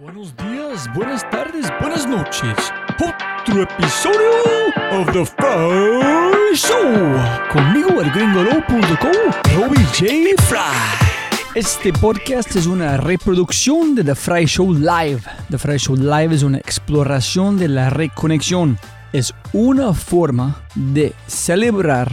Buenos días, buenas tardes, buenas noches. Otro episodio of The Fry Show. Conmigo el gringolo.com, Robbie J. Fry. Este podcast es una reproducción de The Fry Show Live. The Fry Show Live es una exploración de la reconexión. Es una forma de celebrar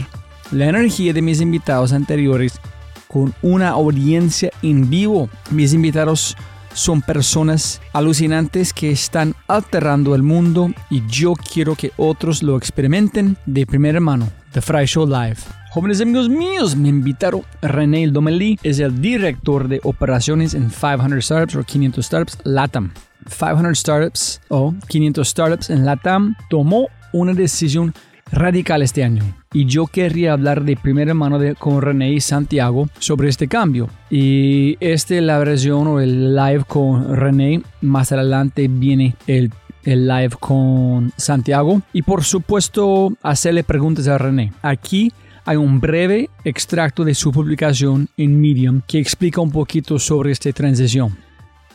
la energía de mis invitados anteriores con una audiencia en vivo. Mis invitados son personas alucinantes que están alterando el mundo y yo quiero que otros lo experimenten de primera mano. The Fry Show Live. Jóvenes amigos míos, me invitaron René Domelí, es el director de operaciones en 500 Startups o 500 Startups LATAM. 500 Startups o 500 Startups en LATAM tomó una decisión radical este año. Y yo querría hablar de primera mano con René y Santiago sobre este cambio. Y este la versión o el live con René. Más adelante viene el, el live con Santiago. Y por supuesto hacerle preguntas a René. Aquí hay un breve extracto de su publicación en Medium que explica un poquito sobre esta transición.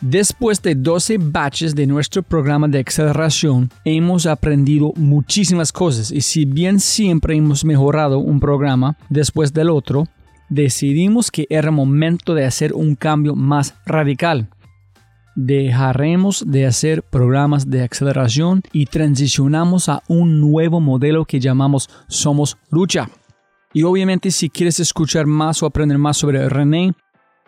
Después de 12 batches de nuestro programa de aceleración, hemos aprendido muchísimas cosas y si bien siempre hemos mejorado un programa después del otro, decidimos que era momento de hacer un cambio más radical. Dejaremos de hacer programas de aceleración y transicionamos a un nuevo modelo que llamamos Somos Lucha. Y obviamente si quieres escuchar más o aprender más sobre René,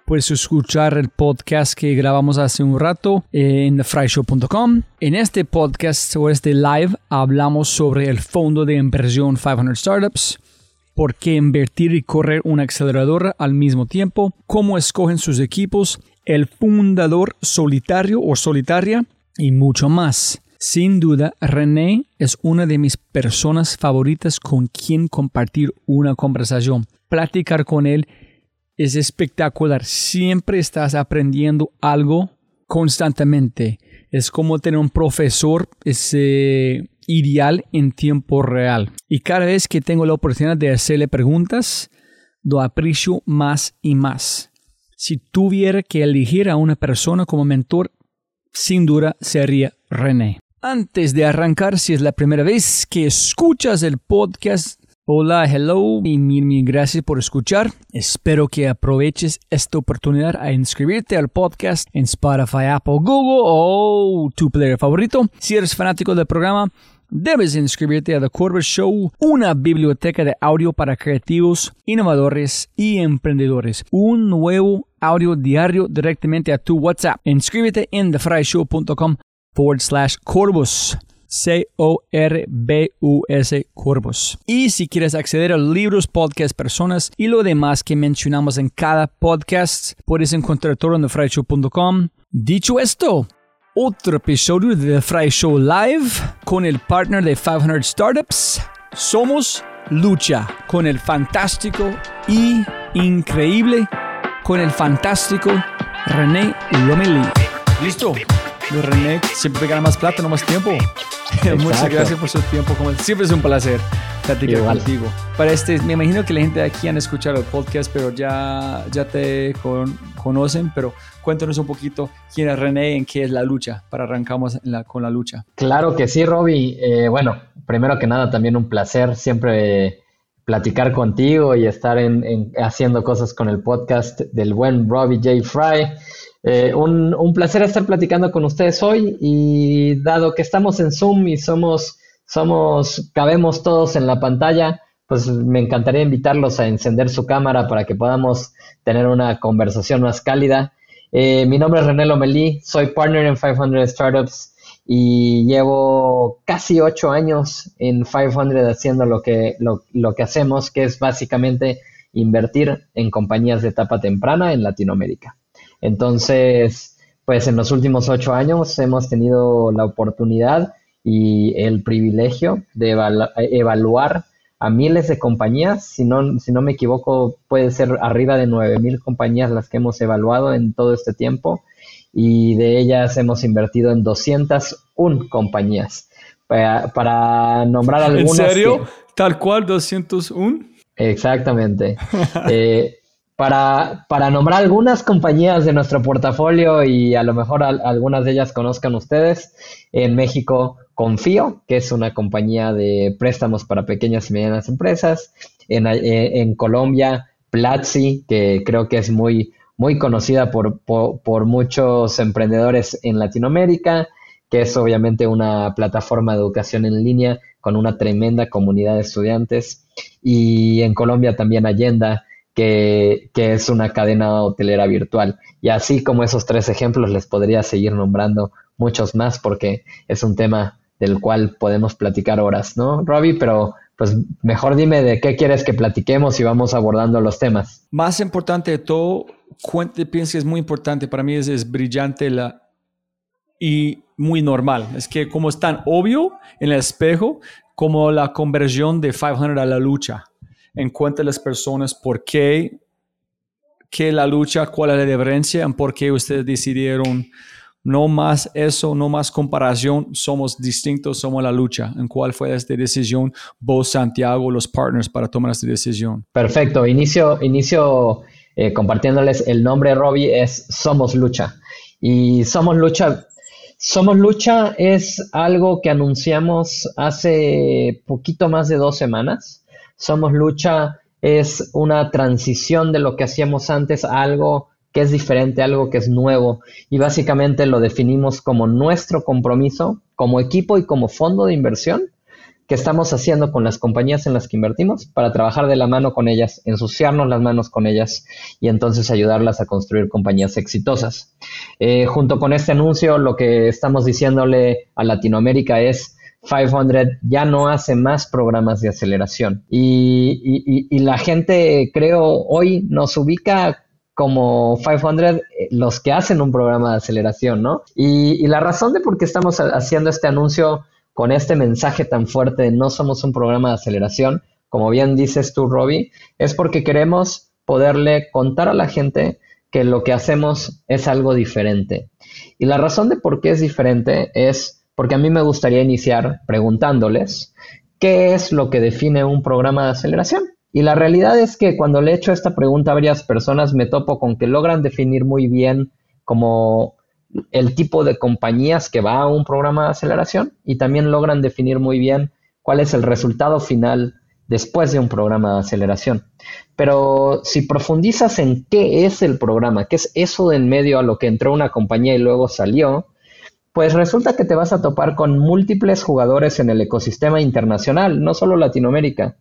Puedes escuchar el podcast que grabamos hace un rato en thefryshow.com. En este podcast o este live hablamos sobre el fondo de inversión 500 Startups, por qué invertir y correr una aceleradora al mismo tiempo, cómo escogen sus equipos, el fundador solitario o solitaria y mucho más. Sin duda, René es una de mis personas favoritas con quien compartir una conversación. Platicar con él es espectacular. Siempre estás aprendiendo algo constantemente. Es como tener un profesor es, ideal en tiempo real. Y cada vez que tengo la oportunidad de hacerle preguntas, lo aprecio más y más. Si tuviera que elegir a una persona como mentor, sin duda sería René. Antes de arrancar, si es la primera vez que escuchas el podcast, Hola, hello y mil, gracias por escuchar. Espero que aproveches esta oportunidad a inscribirte al podcast en Spotify, Apple, Google o tu player favorito. Si eres fanático del programa, debes inscribirte a The Corbett Show, una biblioteca de audio para creativos, innovadores y emprendedores. Un nuevo audio diario directamente a tu WhatsApp. Inscríbete en thefryshow.com forward slash Corbus. C-O-R-B-U-S Corvus. Y si quieres acceder a libros, podcasts, personas y lo demás que mencionamos en cada podcast, puedes encontrar todo en thefryshow.com. Dicho esto, otro episodio de The Fry Show Live con el partner de 500 Startups. Somos Lucha con el fantástico y increíble con el fantástico René Lomelí. ¿Listo? René siempre gana más plata, no más tiempo. Muchas gracias por su tiempo. Como siempre es un placer platicar contigo. Para este, me imagino que la gente de aquí han escuchado el podcast, pero ya, ya te conocen. Pero cuéntanos un poquito quién es René, en qué es la lucha, para arrancamos con la lucha. Claro que sí, Robbie. Eh, bueno, primero que nada, también un placer siempre platicar contigo y estar en, haciendo cosas con el podcast del buen Robbie J. Fry. Eh, un, un, placer estar platicando con ustedes hoy y dado que estamos en Zoom y somos, somos, cabemos todos en la pantalla, pues me encantaría invitarlos a encender su cámara para que podamos tener una conversación más cálida. Eh, mi nombre es René Lomelí, soy partner en 500 Startups y llevo casi ocho años en 500 haciendo lo que, lo, lo que hacemos, que es básicamente invertir en compañías de etapa temprana en Latinoamérica. Entonces, pues en los últimos ocho años hemos tenido la oportunidad y el privilegio de evaluar a miles de compañías, si no, si no me equivoco, puede ser arriba de nueve mil compañías las que hemos evaluado en todo este tiempo y de ellas hemos invertido en 201 compañías. Para, nombrar algunas. ¿En serio? ¿Tal cual 201? Exactamente. eh, para, para nombrar algunas compañías de nuestro portafolio y a lo mejor algunas de ellas conozcan ustedes, en México Confío, que es una compañía de préstamos para pequeñas y medianas empresas, en, eh, Colombia Platzi, que creo que es muy, muy conocida por, por, muchos emprendedores en Latinoamérica, que es obviamente una plataforma de educación en línea con una tremenda comunidad de estudiantes. Y en Colombia también Allenda, que, que, es una cadena hotelera virtual. Y así como esos tres ejemplos, les podría seguir nombrando muchos más porque es un tema del cual podemos platicar horas, ¿no, Robbie? Pero pues mejor dime de qué quieres que platiquemos y vamos abordando los temas. Más importante de todo, cuente, pienso que es muy importante, para mí es, es brillante la, y muy normal. Es que como es tan obvio en el espejo como la conversión de 500 a la lucha encuentre las personas por qué, qué la lucha, cuál es la diferencia, y por qué ustedes decidieron no más eso, no más comparación, somos distintos, somos la lucha. ¿En cuál fue esta decisión vos, Santiago, los partners para tomar esta decisión? Perfecto, inicio, inicio eh, compartiéndoles el nombre, Robbie, es Somos Lucha. Y Somos Lucha somos Lucha es algo que anunciamos hace poquito más de dos semanas. Somos Lucha es una transición de lo que hacíamos antes a algo que es diferente, algo que es nuevo y básicamente lo definimos como nuestro compromiso como equipo y como fondo de inversión que estamos haciendo con las compañías en las que invertimos para trabajar de la mano con ellas, ensuciarnos las manos con ellas y entonces ayudarlas a construir compañías exitosas. Eh, junto con este anuncio, lo que estamos diciéndole a Latinoamérica es 500 ya no hace más programas de aceleración. Y, la gente, creo, hoy nos ubica como 500 eh, los que hacen un programa de aceleración, ¿no? Y, la razón de por qué estamos haciendo este anuncio con este mensaje tan fuerte no somos un programa de aceleración, como bien dices tú, Robbie, es porque queremos poderle contar a la gente que lo que hacemos es algo diferente. Y la razón de por qué es diferente es porque a mí me gustaría iniciar preguntándoles qué es lo que define un programa de aceleración. Y la realidad es que cuando le he hecho esta pregunta a varias personas me topo con que logran definir muy bien como el tipo de compañías que va a un programa de aceleración y también logran definir muy bien cuál es el resultado final después de un programa de aceleración. Pero si profundizas en qué es el programa, qué es eso de en medio a lo que entró una compañía y luego salió, pues resulta que te vas a topar con múltiples jugadores en el ecosistema internacional, no solo Latinoamérica,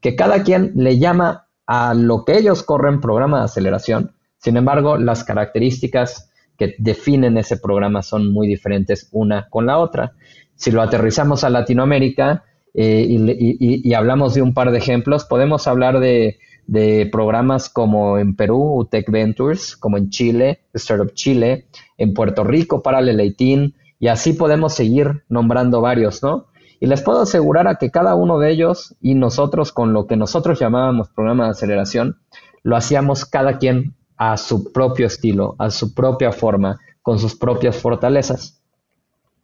que cada quien le llama a lo que ellos corren programa de aceleración. Sin embargo, las características que definen ese programa son muy diferentes una con la otra. Si lo aterrizamos a Latinoamérica eh, y, hablamos de un par de ejemplos, podemos hablar de, de programas como en Perú, UTEC Ventures, como en Chile, Startup Chile, en Puerto Rico, Parallel 18, y así podemos seguir nombrando varios, ¿no? Y les puedo asegurar a que cada uno de ellos y nosotros con lo que nosotros llamábamos programa de aceleración, lo hacíamos cada quien a su propio estilo, a su propia forma, con sus propias fortalezas.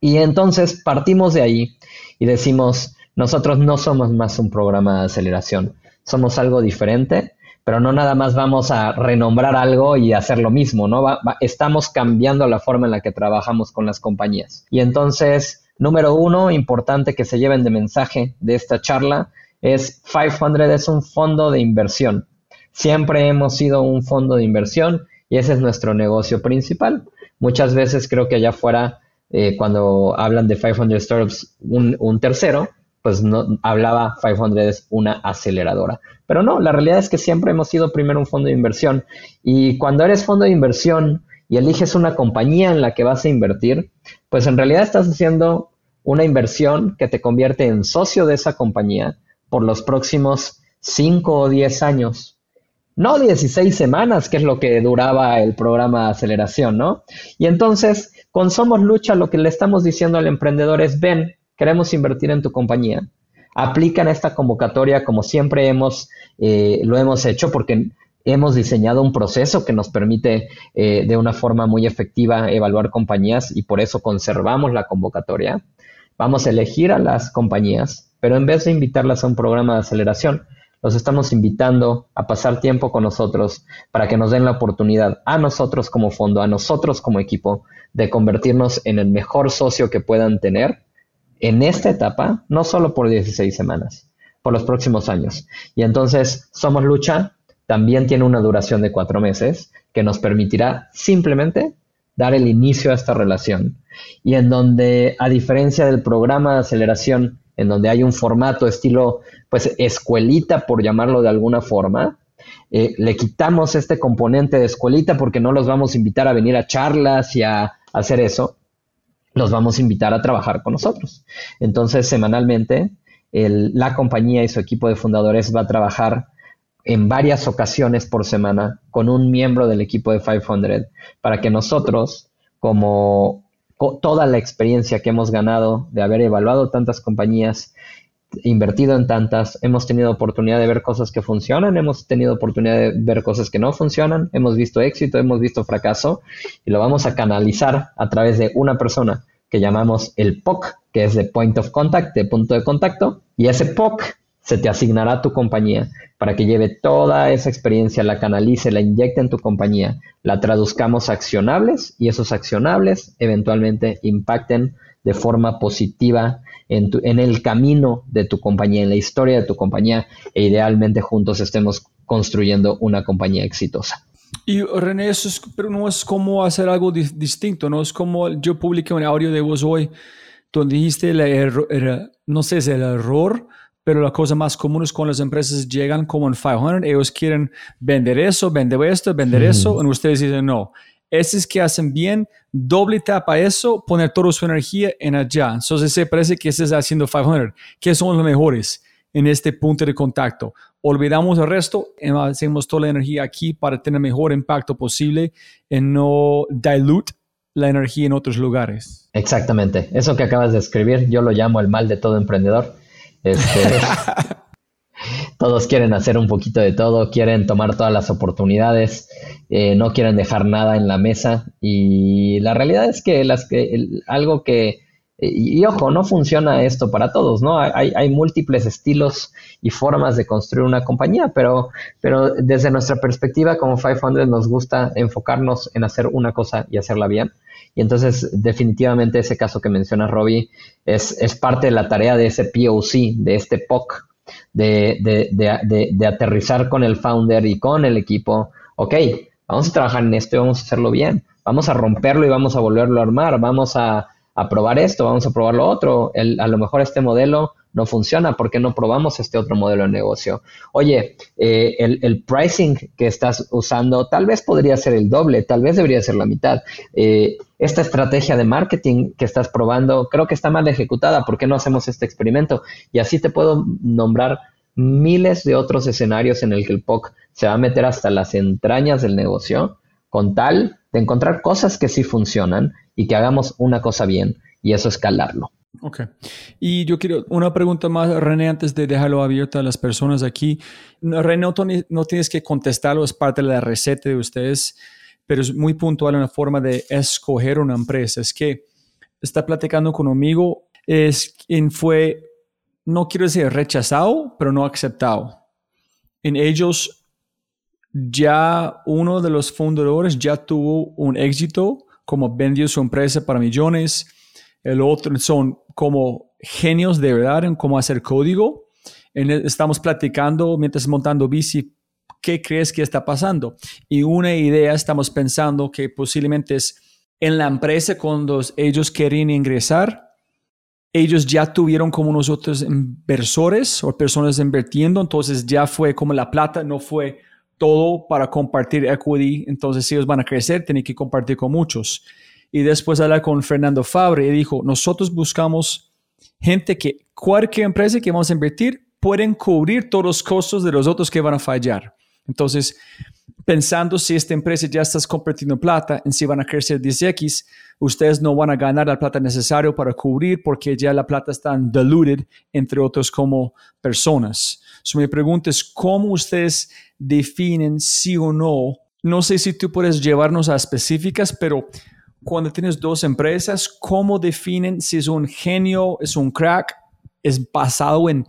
Y entonces partimos de ahí y decimos, nosotros no somos más un programa de aceleración, somos algo diferente, pero no nada más vamos a renombrar algo y hacer lo mismo, ¿no? estamos cambiando la forma en la que trabajamos con las compañías. Y entonces, número uno, importante que se lleven de mensaje de esta charla, es 500 es un fondo de inversión. Siempre hemos sido un fondo de inversión y ese es nuestro negocio principal. Muchas veces creo que allá afuera, eh, cuando hablan de 500 Startups, un tercero, pues no hablaba 500 es una aceleradora. Pero no, la realidad es que siempre hemos sido primero un fondo de inversión. Y cuando eres fondo de inversión y eliges una compañía en la que vas a invertir, pues en realidad estás haciendo una inversión que te convierte en socio de esa compañía por los próximos 5 o 10 años. No 16 semanas, que es lo que duraba el programa de aceleración, ¿no? Y entonces, con Somos Lucha, lo que le estamos diciendo al emprendedor es, ven, queremos invertir en tu compañía. Aplican esta convocatoria como siempre hemos, eh, lo hemos hecho porque hemos diseñado un proceso que nos permite eh, de una forma muy efectiva evaluar compañías y por eso conservamos la convocatoria. Vamos a elegir a las compañías, pero en vez de invitarlas a un programa de aceleración, los estamos invitando a pasar tiempo con nosotros para que nos den la oportunidad a nosotros como fondo, a nosotros como equipo, de convertirnos en el mejor socio que puedan tener en esta etapa, no solo por 16 semanas, por los próximos años. Y entonces, Somos Lucha también tiene una duración de cuatro meses que nos permitirá simplemente dar el inicio a esta relación. Y en donde, a diferencia del programa de aceleración, en donde hay un formato estilo, pues, escuelita, por llamarlo de alguna forma, eh, le quitamos este componente de escuelita porque no los vamos a invitar a venir a charlas y a hacer eso, los vamos a invitar a trabajar con nosotros. Entonces, semanalmente, la compañía y su equipo de fundadores va a trabajar en varias ocasiones por semana con un miembro del equipo de 500 para que nosotros, como toda la experiencia que hemos ganado de haber evaluado tantas compañías, invertido en tantas, hemos tenido oportunidad de ver cosas que funcionan, hemos tenido oportunidad de ver cosas que no funcionan, hemos visto éxito, hemos visto fracaso y lo vamos a canalizar a través de una persona que llamamos el POC, que es de Point of Contact, de punto de contacto, y ese POC se te asignará a tu compañía para que lleve toda esa experiencia, la canalice, la inyecte en tu compañía, la traduzcamos a accionables y esos accionables eventualmente impacten de forma positiva en, en el camino de tu compañía, en la historia de tu compañía e idealmente juntos estemos construyendo una compañía exitosa. Y René, eso pero no es como hacer algo distinto, no es como yo publiqué un audio de vos hoy donde dijiste, el no sé, es el error pero la cosa más común es cuando las empresas llegan como en 500, ellos quieren vender eso, vender esto, vender eso, y ustedes dicen no. Esos que hacen bien, doble tapa eso, poner toda su energía en allá. Entonces se parece que se está haciendo 500, que son los mejores en este punto de contacto. Olvidamos el resto, hacemos toda la energía aquí para tener el mejor impacto posible y no dilute la energía en otros lugares. Exactamente. Eso que acabas de escribir, yo lo llamo el mal de todo emprendedor este, todos quieren hacer un poquito de todo, quieren tomar todas las oportunidades, eh, no quieren dejar nada en la mesa y la realidad es que, las que algo que, y, ojo, no funciona esto para todos, ¿no? Hay, hay, múltiples estilos y formas de construir una compañía, pero, pero desde nuestra perspectiva como 500 nos gusta enfocarnos en hacer una cosa y hacerla bien. Y entonces, definitivamente, ese caso que menciona Robbie es, es parte de la tarea de ese POC, de este POC, de, de, de, de, aterrizar con el founder y con el equipo. Ok, vamos a trabajar en esto y vamos a hacerlo bien. Vamos a romperlo y vamos a volverlo a armar. Vamos a, a probar esto, vamos a probar lo otro. El, a lo mejor este modelo no funciona, ¿por qué no probamos este otro modelo de negocio? Oye, eh, el, pricing que estás usando tal vez podría ser el doble, tal vez debería ser la mitad. Eh, esta estrategia de marketing que estás probando creo que está mal ejecutada, ¿por qué no hacemos este experimento? Y así te puedo nombrar miles de otros escenarios en el que el POC se va a meter hasta las entrañas del negocio con tal de encontrar cosas que sí funcionan y que hagamos una cosa bien y eso escalarlo. Ok. Y yo quiero una pregunta más, René, antes de dejarlo abierto a las personas aquí. René, no, tienes que contestarlo, es parte de la receta de ustedes, pero es muy puntual en la forma de escoger una empresa. Es que está platicando con un amigo, es quien fue, no quiero decir rechazado, pero no aceptado. En ellos, ya uno de los fundadores ya tuvo un éxito, como vendió su empresa para millones el otro son como genios de verdad en cómo hacer código. estamos platicando mientras montando bici, ¿qué crees que está pasando? Y una idea, estamos pensando que posiblemente es en la empresa cuando ellos quieren ingresar, ellos ya tuvieron como unos otros inversores o personas invirtiendo, entonces ya fue como la plata, no fue todo para compartir equity, entonces ellos van a crecer, tienen que compartir con muchos y después hablar con Fernando Fabre y dijo, nosotros buscamos gente que cualquier empresa que vamos a invertir pueden cubrir todos los costos de los otros que van a fallar. Entonces, pensando si esta empresa ya está compartiendo plata en si van a crecer 10x, ustedes no van a ganar la plata necesaria para cubrir porque ya la plata está diluted entre otros como personas. So, mi pregunta es, ¿cómo ustedes definen sí o no? No sé si tú puedes llevarnos a específicas, pero cuando tienes dos empresas, ¿cómo definen si es un genio, es un crack, es basado en,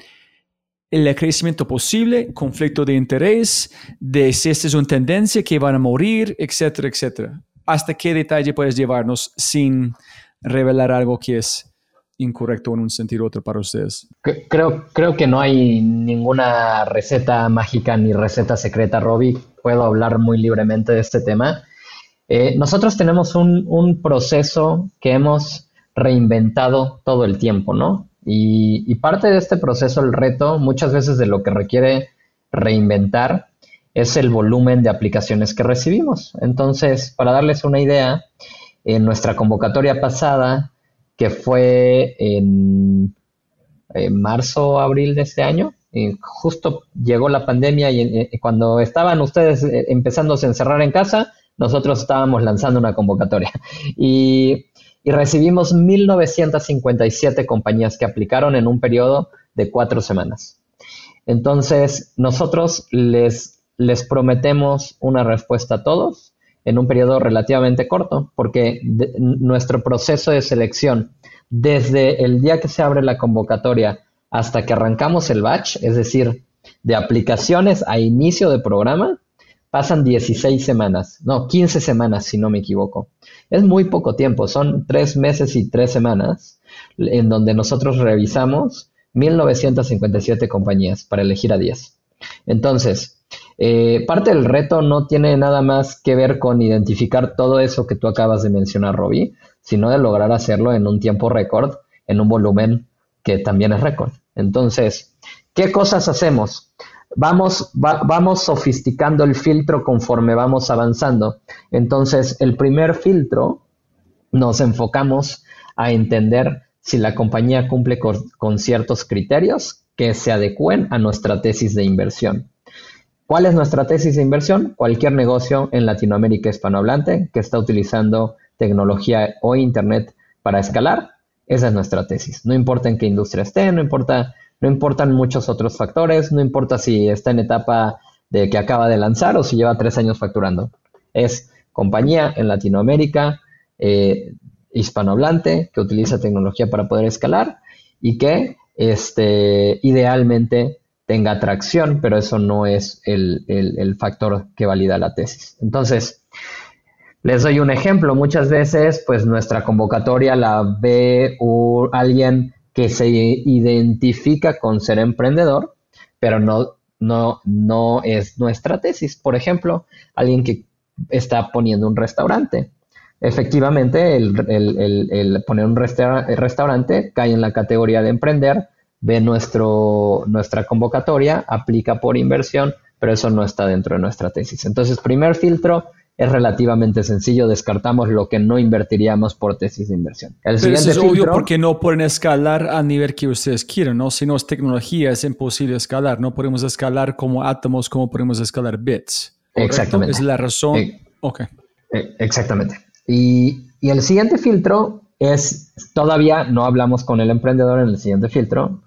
el crecimiento posible, conflicto de interés, de si esta es una tendencia que van a morir, etcétera, etcétera. ¿Hasta qué detalle puedes llevarnos sin revelar algo que es incorrecto en un sentido u otro para ustedes? Creo, creo que no hay ninguna receta mágica ni receta secreta, Robbie. Puedo hablar muy libremente de este tema. Eh, nosotros tenemos un, proceso que hemos reinventado todo el tiempo, ¿no? Y, parte de este proceso, el reto, muchas veces de lo que requiere reinventar, es el volumen de aplicaciones que recibimos. Entonces, para darles una idea, en nuestra convocatoria pasada que fue en, marzo o abril de este año. justo llegó la pandemia y cuando estaban ustedes eh, empezando a encerrar en casa, nosotros estábamos lanzando una convocatoria. Y, y recibimos 1.957 compañías que aplicaron en un periodo de cuatro semanas. Entonces, nosotros les, les prometemos una respuesta a todos en un periodo relativamente corto, porque nuestro proceso de selección, desde el día que se abre la convocatoria hasta que arrancamos el batch, es decir, de aplicaciones a inicio de programa, pasan 16 semanas, no, 15 semanas si no me equivoco. Es muy poco tiempo, son tres meses y tres semanas en donde nosotros revisamos 1957 compañías para elegir a 10. Entonces, eh, parte del reto no tiene nada más que ver con identificar todo eso que tú acabas de mencionar, Robbie, sino de lograr hacerlo en un tiempo récord, en un volumen que también es récord. Entonces, ¿qué cosas hacemos? Vamos, vamos sofisticando el filtro conforme vamos avanzando. Entonces, el primer filtro nos enfocamos a entender si la compañía cumple con ciertos criterios que se adecúen a nuestra tesis de inversión. ¿Cuál es nuestra tesis de inversión? Cualquier negocio en Latinoamérica hispanohablante que está utilizando tecnología o Internet para escalar, esa es nuestra tesis. No importa en qué industria esté, no importa, no importan muchos otros factores, no importa si está en etapa de que acaba de lanzar o si lleva tres años facturando. Es compañía en Latinoamérica eh, hispanohablante que utiliza tecnología para poder escalar y que este, idealmente tenga atracción, pero eso no es el, factor que valida la tesis. Entonces, les doy un ejemplo. Muchas veces, pues nuestra convocatoria la ve alguien que se identifica con ser emprendedor, pero no, no, no es nuestra tesis. Por ejemplo, alguien que está poniendo un restaurante. Efectivamente, el, poner un restaurante cae en la categoría de emprender, ve nuestro, nuestra convocatoria, aplica por inversión, pero eso no está dentro de nuestra tesis. Entonces, primer filtro es relativamente sencillo, descartamos lo que no invertiríamos por tesis de inversión. El pero eso es obvio porque no pueden escalar a nivel que ustedes quieren, ¿no? Si no es tecnología, es imposible escalar. No podemos escalar como átomos, como podemos escalar bits. Exactamente. Es la razón. Eh, ok. Eh, exactamente. Y, y el siguiente filtro es, todavía no hablamos con el emprendedor en el siguiente filtro,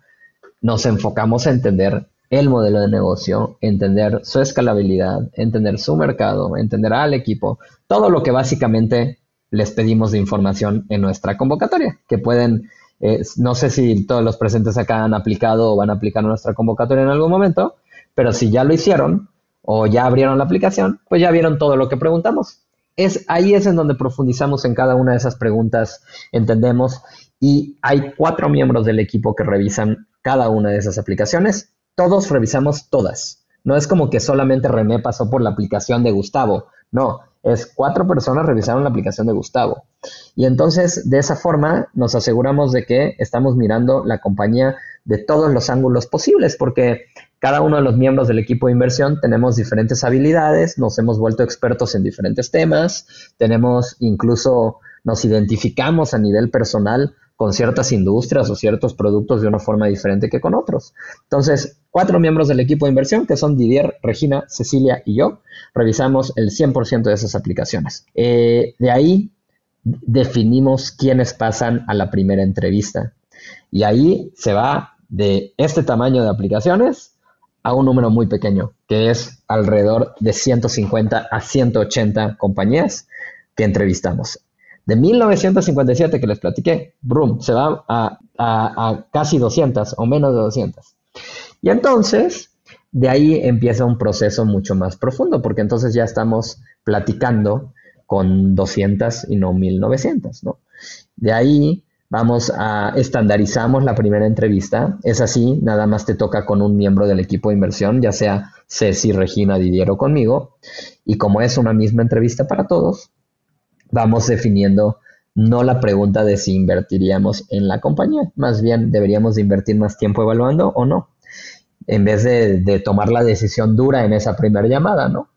nos enfocamos a entender el modelo de negocio, entender su escalabilidad, entender su mercado, entender al equipo, todo lo que básicamente les pedimos de información en nuestra convocatoria, que pueden, eh, no sé si todos los presentes acá han aplicado o van a aplicar nuestra convocatoria en algún momento, pero si ya lo hicieron o ya abrieron la aplicación, pues ya vieron todo lo que preguntamos. Es, ahí es en donde profundizamos en cada una de esas preguntas, entendemos, y hay cuatro miembros del equipo que revisan cada una de esas aplicaciones. Todos revisamos todas. No es como que solamente René pasó por la aplicación de Gustavo. No, es cuatro personas revisaron la aplicación de Gustavo. Y entonces, de esa forma, nos aseguramos de que estamos mirando la compañía de todos los ángulos posibles, porque cada uno de los miembros del equipo de inversión tenemos diferentes habilidades, nos hemos vuelto expertos en diferentes temas, tenemos incluso, nos identificamos a nivel personal con ciertas industrias o ciertos productos de una forma diferente que con otros. Entonces, cuatro miembros del equipo de inversión, que son Didier, Regina, Cecilia y yo, revisamos el 100% de esas aplicaciones. Eh, de ahí definimos quiénes pasan a la primera entrevista. Y ahí se va de este tamaño de aplicaciones a un número muy pequeño, que es alrededor de 150 a 180 compañías que entrevistamos. De 1957 que les platiqué, Brum, se va a, casi 200 o menos de 200. Y entonces, de ahí empieza un proceso mucho más profundo, porque entonces ya estamos platicando con 200 y no 1900, ¿no? De ahí vamos a estandarizamos la primera entrevista. Es así, nada más te toca con un miembro del equipo de inversión, ya sea Ceci, Regina, Didier o conmigo. Y como es una misma entrevista para todos, vamos definiendo no la pregunta de si invertiríamos en la compañía, más bien deberíamos de invertir más tiempo evaluando o no, en vez de, tomar la decisión dura en esa primera llamada, ¿no?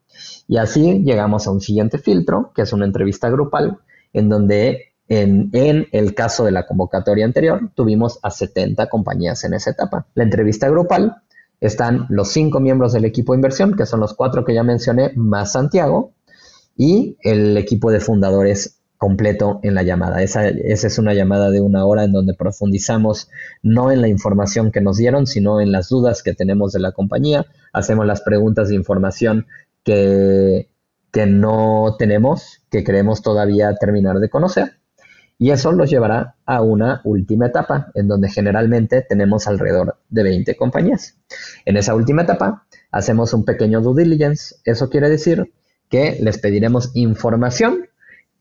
Y así llegamos a un siguiente filtro, que es una entrevista grupal, en donde en, el caso de la convocatoria anterior, tuvimos a 70 compañías en esa etapa. La entrevista grupal están los cinco miembros del equipo de inversión, que son los cuatro que ya mencioné, más Santiago, y el equipo de fundadores completo en la llamada. Esa, esa, es una llamada de una hora en donde profundizamos no en la información que nos dieron, sino en las dudas que tenemos de la compañía. Hacemos las preguntas de información que, que no tenemos, que queremos todavía terminar de conocer. Y eso los llevará a una última etapa, en donde generalmente tenemos alrededor de 20 compañías. En esa última etapa hacemos un pequeño due diligence. Eso quiere decir que les pediremos información.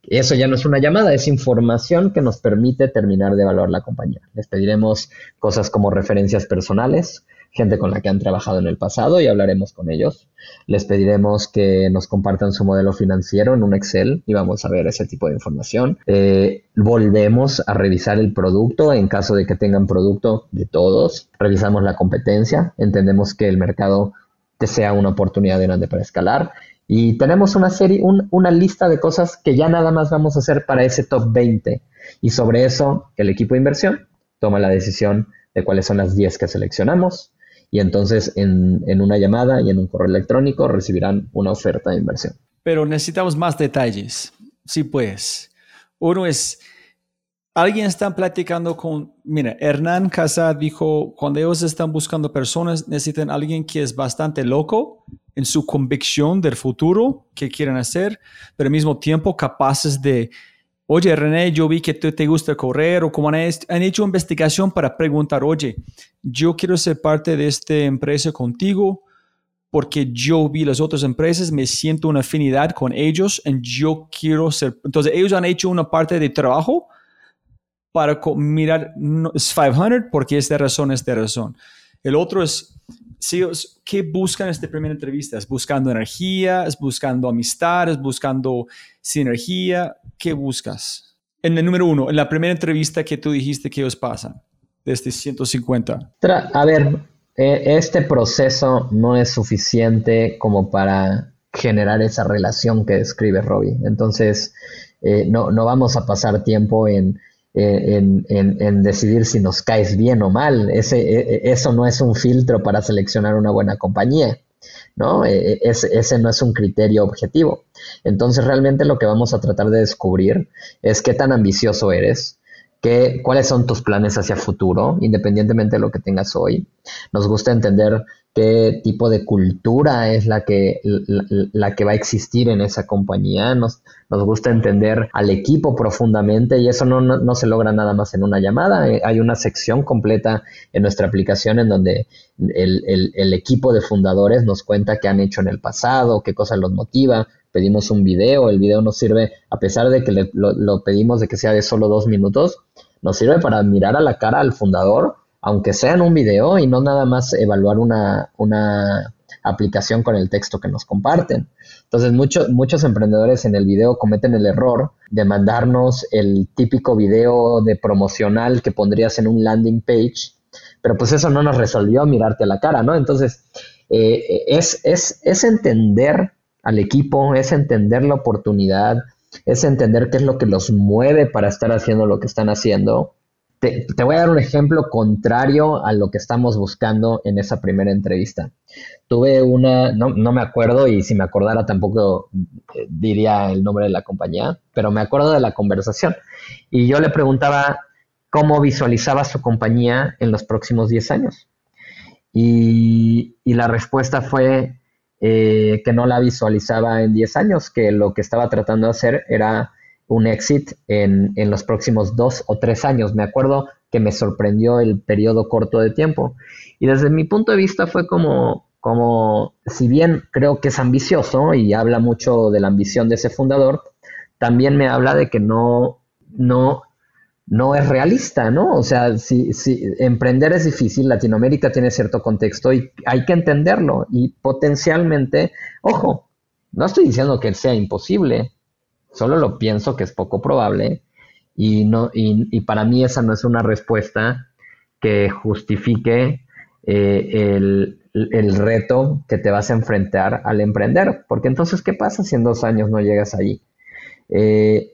Eso ya no es una llamada, es información que nos permite terminar de evaluar la compañía. Les pediremos cosas como referencias personales, gente con la que han trabajado en el pasado y hablaremos con ellos. Les pediremos que nos compartan su modelo financiero en un Excel y vamos a ver ese tipo de información. Eh, volvemos a revisar el producto en caso de que tengan producto de todos. Revisamos la competencia, entendemos que el mercado sea una oportunidad grande para escalar. Y tenemos una serie, una lista de cosas que ya nada más vamos a hacer para ese top 20. Y sobre eso, el equipo de inversión toma la decisión de cuáles son las 10 que seleccionamos y entonces en, en, una llamada y en un correo electrónico recibirán una oferta de inversión. Pero necesitamos más detalles. Sí, pues. Uno es, alguien está platicando con, mira, Hernán Casa dijo, cuando ellos están buscando personas, necesitan alguien que es bastante loco en su convicción del futuro que quieren hacer, pero al mismo tiempo capaces de oye René, yo vi que tú te gusta correr o como han, han, hecho investigación para preguntar, oye, yo quiero ser parte de esta empresa contigo porque yo vi las otras empresas, me siento una afinidad con ellos y yo quiero ser, entonces ellos han hecho una parte de trabajo para mirar, es 500 porque esta razón, esta razón. El otro es, ¿qué buscan esta primera entrevista? ¿Es buscando energía? ¿Es buscando amistad? ¿Es buscando sinergia? ¿Qué buscas? En el número uno, en la primera entrevista que tú dijiste que os pasan, de este 150. A ver, eh, este proceso no es suficiente como para generar esa relación que describe Robbie. Entonces, eh, no, no vamos a pasar tiempo en en, decidir si nos caes bien o mal. Ese, e, e, eso no es un filtro para seleccionar una buena compañía. ¿no? E, ese no es un criterio objetivo. Entonces realmente lo que vamos a tratar de descubrir es qué tan ambicioso eres, qué, cuáles son tus planes hacia futuro, independientemente de lo que tengas hoy. Nos gusta entender qué tipo de cultura es la que, la, que va a existir en esa compañía. Nos, nos, gusta entender al equipo profundamente y eso no, no, se logra nada más en una llamada. Eh, hay una sección completa en nuestra aplicación en donde el, el, equipo de fundadores nos cuenta qué han hecho en el pasado, qué cosas los motiva, pedimos un video, el video nos sirve, a pesar de que lo, lo, pedimos de que sea de solo dos minutos, nos sirve para mirar a la cara al fundador aunque sea en un video y no nada más evaluar una, una aplicación con el texto que nos comparten. Entonces, muchos muchos emprendedores en el video cometen el error de mandarnos el típico video de promocional que pondrías en un landing page, pero pues eso no nos resolvió mirarte a la cara, ¿no? Entonces, eh, es, es, es entender al equipo, es entender la oportunidad, es entender qué es lo que los mueve para estar haciendo lo que están haciendo te, voy a dar un ejemplo contrario a lo que estamos buscando en esa primera entrevista. Tuve una, no, me acuerdo y si me acordara tampoco eh, diría el nombre de la compañía, pero me acuerdo de la conversación. Y yo le preguntaba cómo visualizaba su compañía en los próximos 10 años. Y, la respuesta fue eh, que no la visualizaba en 10 años, que lo que estaba tratando de hacer era un exit en, en, los próximos dos o tres años. Me acuerdo que me sorprendió el periodo corto de tiempo. Y desde mi punto de vista fue como, como, si bien creo que es ambicioso y habla mucho de la ambición de ese fundador, también me habla de que no, no, no es realista, ¿no? O sea, si, emprender es difícil, Latinoamérica tiene cierto contexto y hay que entenderlo y potencialmente, ojo, no estoy diciendo que sea imposible, solo lo pienso que es poco probable y, no, y, para mí esa no es una respuesta que justifique eh, el, reto que te vas a enfrentar al emprender. Porque entonces, ¿qué pasa si en dos años no llegas allí? Eh,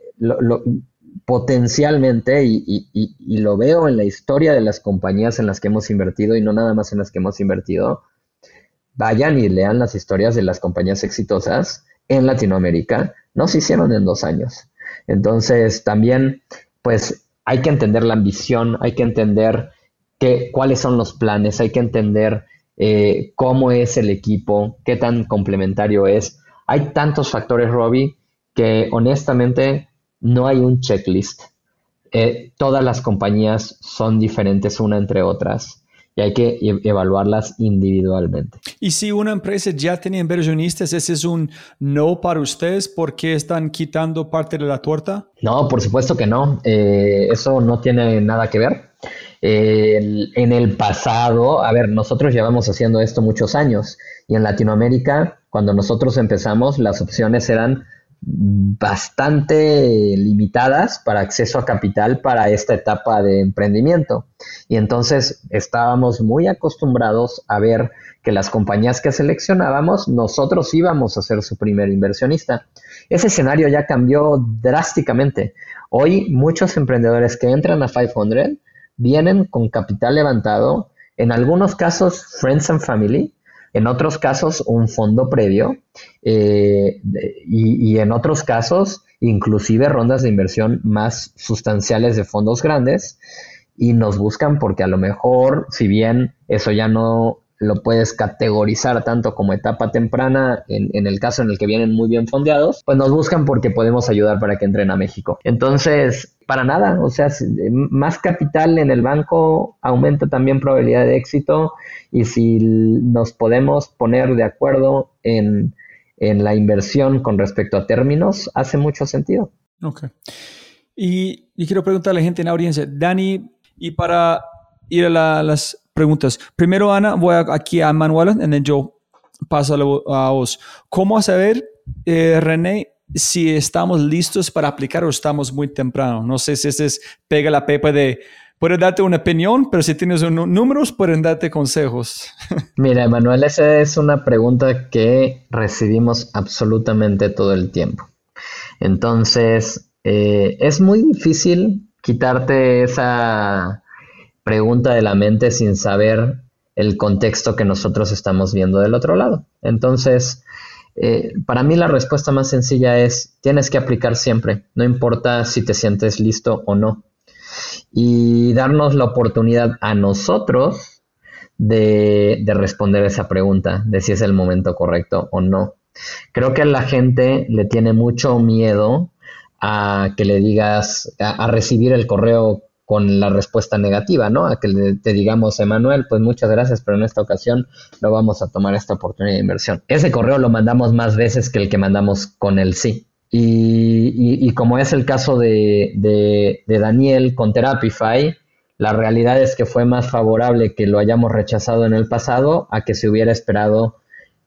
potencialmente, y, y, lo veo en la historia de las compañías en las que hemos invertido y no nada más en las que hemos invertido, vayan y lean las historias de las compañías exitosas en Latinoamérica, no se hicieron en dos años. Entonces, también, pues, hay que entender la ambición, hay que entender qué, cuáles son los planes, hay que entender eh, cómo es el equipo, qué tan complementario es. Hay tantos factores, Robbie, que honestamente no hay un checklist. Eh, todas las compañías son diferentes una entre otras y hay que e-, evaluarlas individualmente. Y si una empresa ya tiene inversionistas, ¿ese es un no para ustedes porque están quitando parte de la torta? No, por supuesto que no. Eh, eso no tiene nada que ver. en el pasado, a ver, nosotros llevamos haciendo esto muchos años y en Latinoamérica, cuando nosotros empezamos, las opciones eran bastante limitadas para acceso a capital para esta etapa de emprendimiento. Y entonces estábamos muy acostumbrados a ver que las compañías que seleccionábamos, nosotros íbamos a ser su primer inversionista. Ese escenario ya cambió drásticamente. Hoy muchos emprendedores que entran a 500 vienen con capital levantado, en algunos casos Friends and Family, en otros casos un fondo previo eh, y, en otros casos inclusive rondas de inversión más sustanciales de fondos grandes y nos buscan porque a lo mejor, si bien eso ya no lo puedes categorizar tanto como etapa temprana en, en, el caso en el que vienen muy bien fondeados, pues nos buscan porque podemos ayudar para que entren a México. Entonces, para nada, o sea, más capital en el banco aumenta también probabilidad de éxito y si nos podemos poner de acuerdo en, la inversión con respecto a términos, hace mucho sentido. Ok. Y, quiero preguntarle a la gente en la audiencia, Dani, y para ir a las preguntas. Primero, Ana, voy aquí a Manuel, y yo paso a vos. ¿Cómo saber, eh, René, si estamos listos para aplicar o estamos muy temprano? No sé si ese es pega la pepa de puede darte una opinión, pero si tienes números, pueden darte consejos. Mira, Manuel, esa es una pregunta que recibimos absolutamente todo el tiempo. Entonces, eh, es muy difícil quitarte esa pregunta de la mente sin saber el contexto que nosotros estamos viendo del otro lado. Entonces, eh, para mí la respuesta más sencilla es, tienes que aplicar siempre, no importa si te sientes listo o no. Y darnos la oportunidad a nosotros de, de responder esa pregunta, de si es el momento correcto o no. Creo que a la gente le tiene mucho miedo a que le digas, a recibir el correo con la respuesta negativa, ¿no? A que le, te digamos, Emanuel, pues muchas gracias, pero en esta ocasión no vamos a tomar esta oportunidad de inversión. Ese correo lo mandamos más veces que el que mandamos con el sí. Y, como es el caso de, de, Daniel con Therapify, la realidad es que fue más favorable que lo hayamos rechazado en el pasado a que se hubiera esperado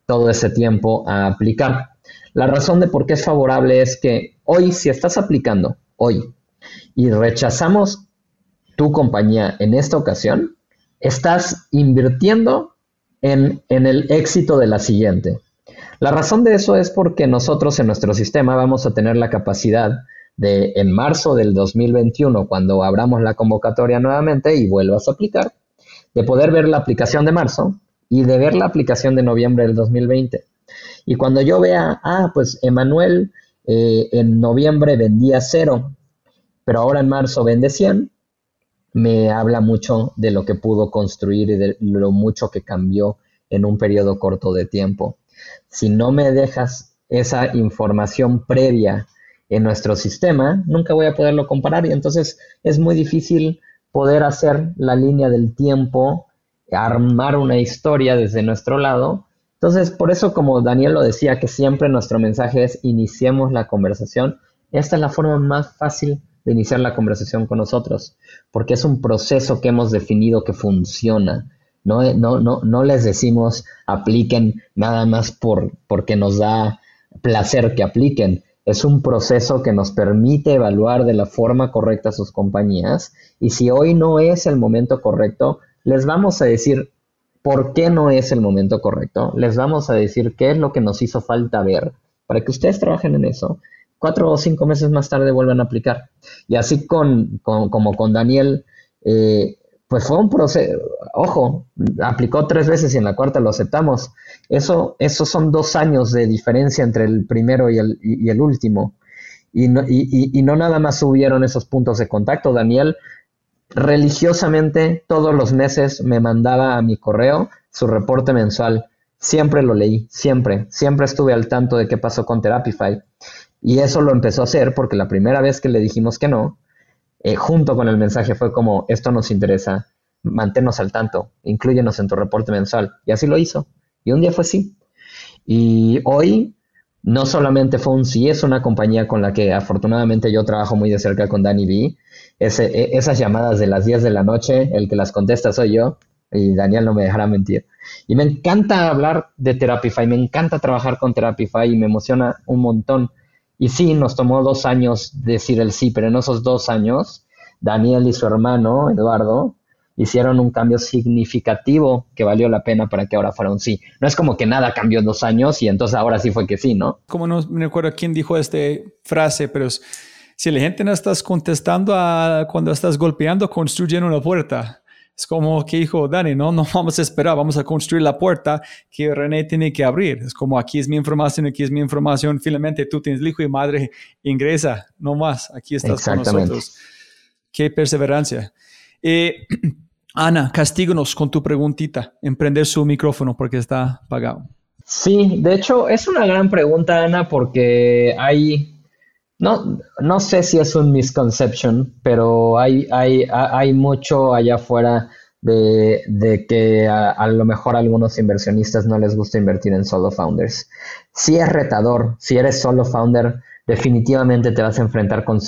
todo ese tiempo a aplicar. La razón de por qué es favorable es que hoy, si estás aplicando, hoy, y rechazamos tu compañía en esta ocasión, estás invirtiendo en, el éxito de la siguiente. La razón de eso es porque nosotros en nuestro sistema vamos a tener la capacidad de en marzo del 2021, cuando abramos la convocatoria nuevamente y vuelvas a aplicar, de poder ver la aplicación de marzo y de ver la aplicación de noviembre del 2020. Y cuando yo vea, ah, pues Emanuel eh, en noviembre vendía cero, pero ahora en marzo vende 100, me habla mucho de lo que pudo construir y de lo mucho que cambió en un periodo corto de tiempo. Si no me dejas esa información previa en nuestro sistema, nunca voy a poderlo comparar y entonces es muy difícil poder hacer la línea del tiempo, armar una historia desde nuestro lado. Entonces, por eso, como Daniel lo decía, que siempre nuestro mensaje es iniciemos la conversación. Esta es la forma más fácil de iniciar la conversación con nosotros, porque es un proceso que hemos definido que funciona. No, no, no, no les decimos apliquen nada más por, porque nos da placer que apliquen. Es un proceso que nos permite evaluar de la forma correcta sus compañías y si hoy no es el momento correcto, les vamos a decir por qué no es el momento correcto, les vamos a decir qué es lo que nos hizo falta ver para que ustedes trabajen en eso. Cuatro o cinco meses más tarde vuelvan a aplicar. Y así con, como con Daniel, eh, pues fue un proceso, ojo, aplicó tres veces y en la cuarta lo aceptamos. Eso, esos son dos años de diferencia entre el primero y el, y, el último. Y no, y, y no nada más subieron esos puntos de contacto. Daniel religiosamente todos los meses me mandaba a mi correo su reporte mensual. Siempre lo leí, siempre, siempre estuve al tanto de qué pasó con Therapify. Y eso lo empezó a hacer porque la primera vez que le dijimos que no, eh, junto con el mensaje fue como, esto nos interesa, manténnos al tanto, incluyenos en tu reporte mensual. Y así lo hizo. Y un día fue sí. Y hoy no solamente fue un sí, es una compañía con la que afortunadamente yo trabajo muy de cerca con Danny B. Ese, e, esas llamadas de las 10 de la noche, el que las contesta soy yo, y Daniel no me dejará mentir. Y me encanta hablar de Therapify, me encanta trabajar con Therapify y me emociona un montón y sí, nos tomó dos años decir el sí, pero en esos dos años, Daniel y su hermano, Eduardo, hicieron un cambio significativo que valió la pena para que ahora fuera un sí. No es como que nada cambió en dos años y entonces ahora sí fue que sí, ¿no? Como no me acuerdo quién dijo esta frase, pero si la gente no estás contestando a cuando estás golpeando, construyen una puerta. Es como que dijo Dani, no, no vamos a esperar, vamos a construir la puerta que René tiene que abrir. Es como aquí es mi información, aquí es mi información, finalmente tú tienes el hijo y madre, ingresa, no más, aquí estás con nosotros. Qué perseverancia. Eh, Ana, castíganos con tu preguntita, emprender su micrófono porque está apagado. Sí, de hecho es una gran pregunta, Ana, porque hay no, no sé si es un misconception, pero hay, hay, hay mucho allá afuera de, de que a, lo mejor a algunos inversionistas no les gusta invertir en solo founders. Si es retador, si eres solo founder, definitivamente te vas a enfrentar con,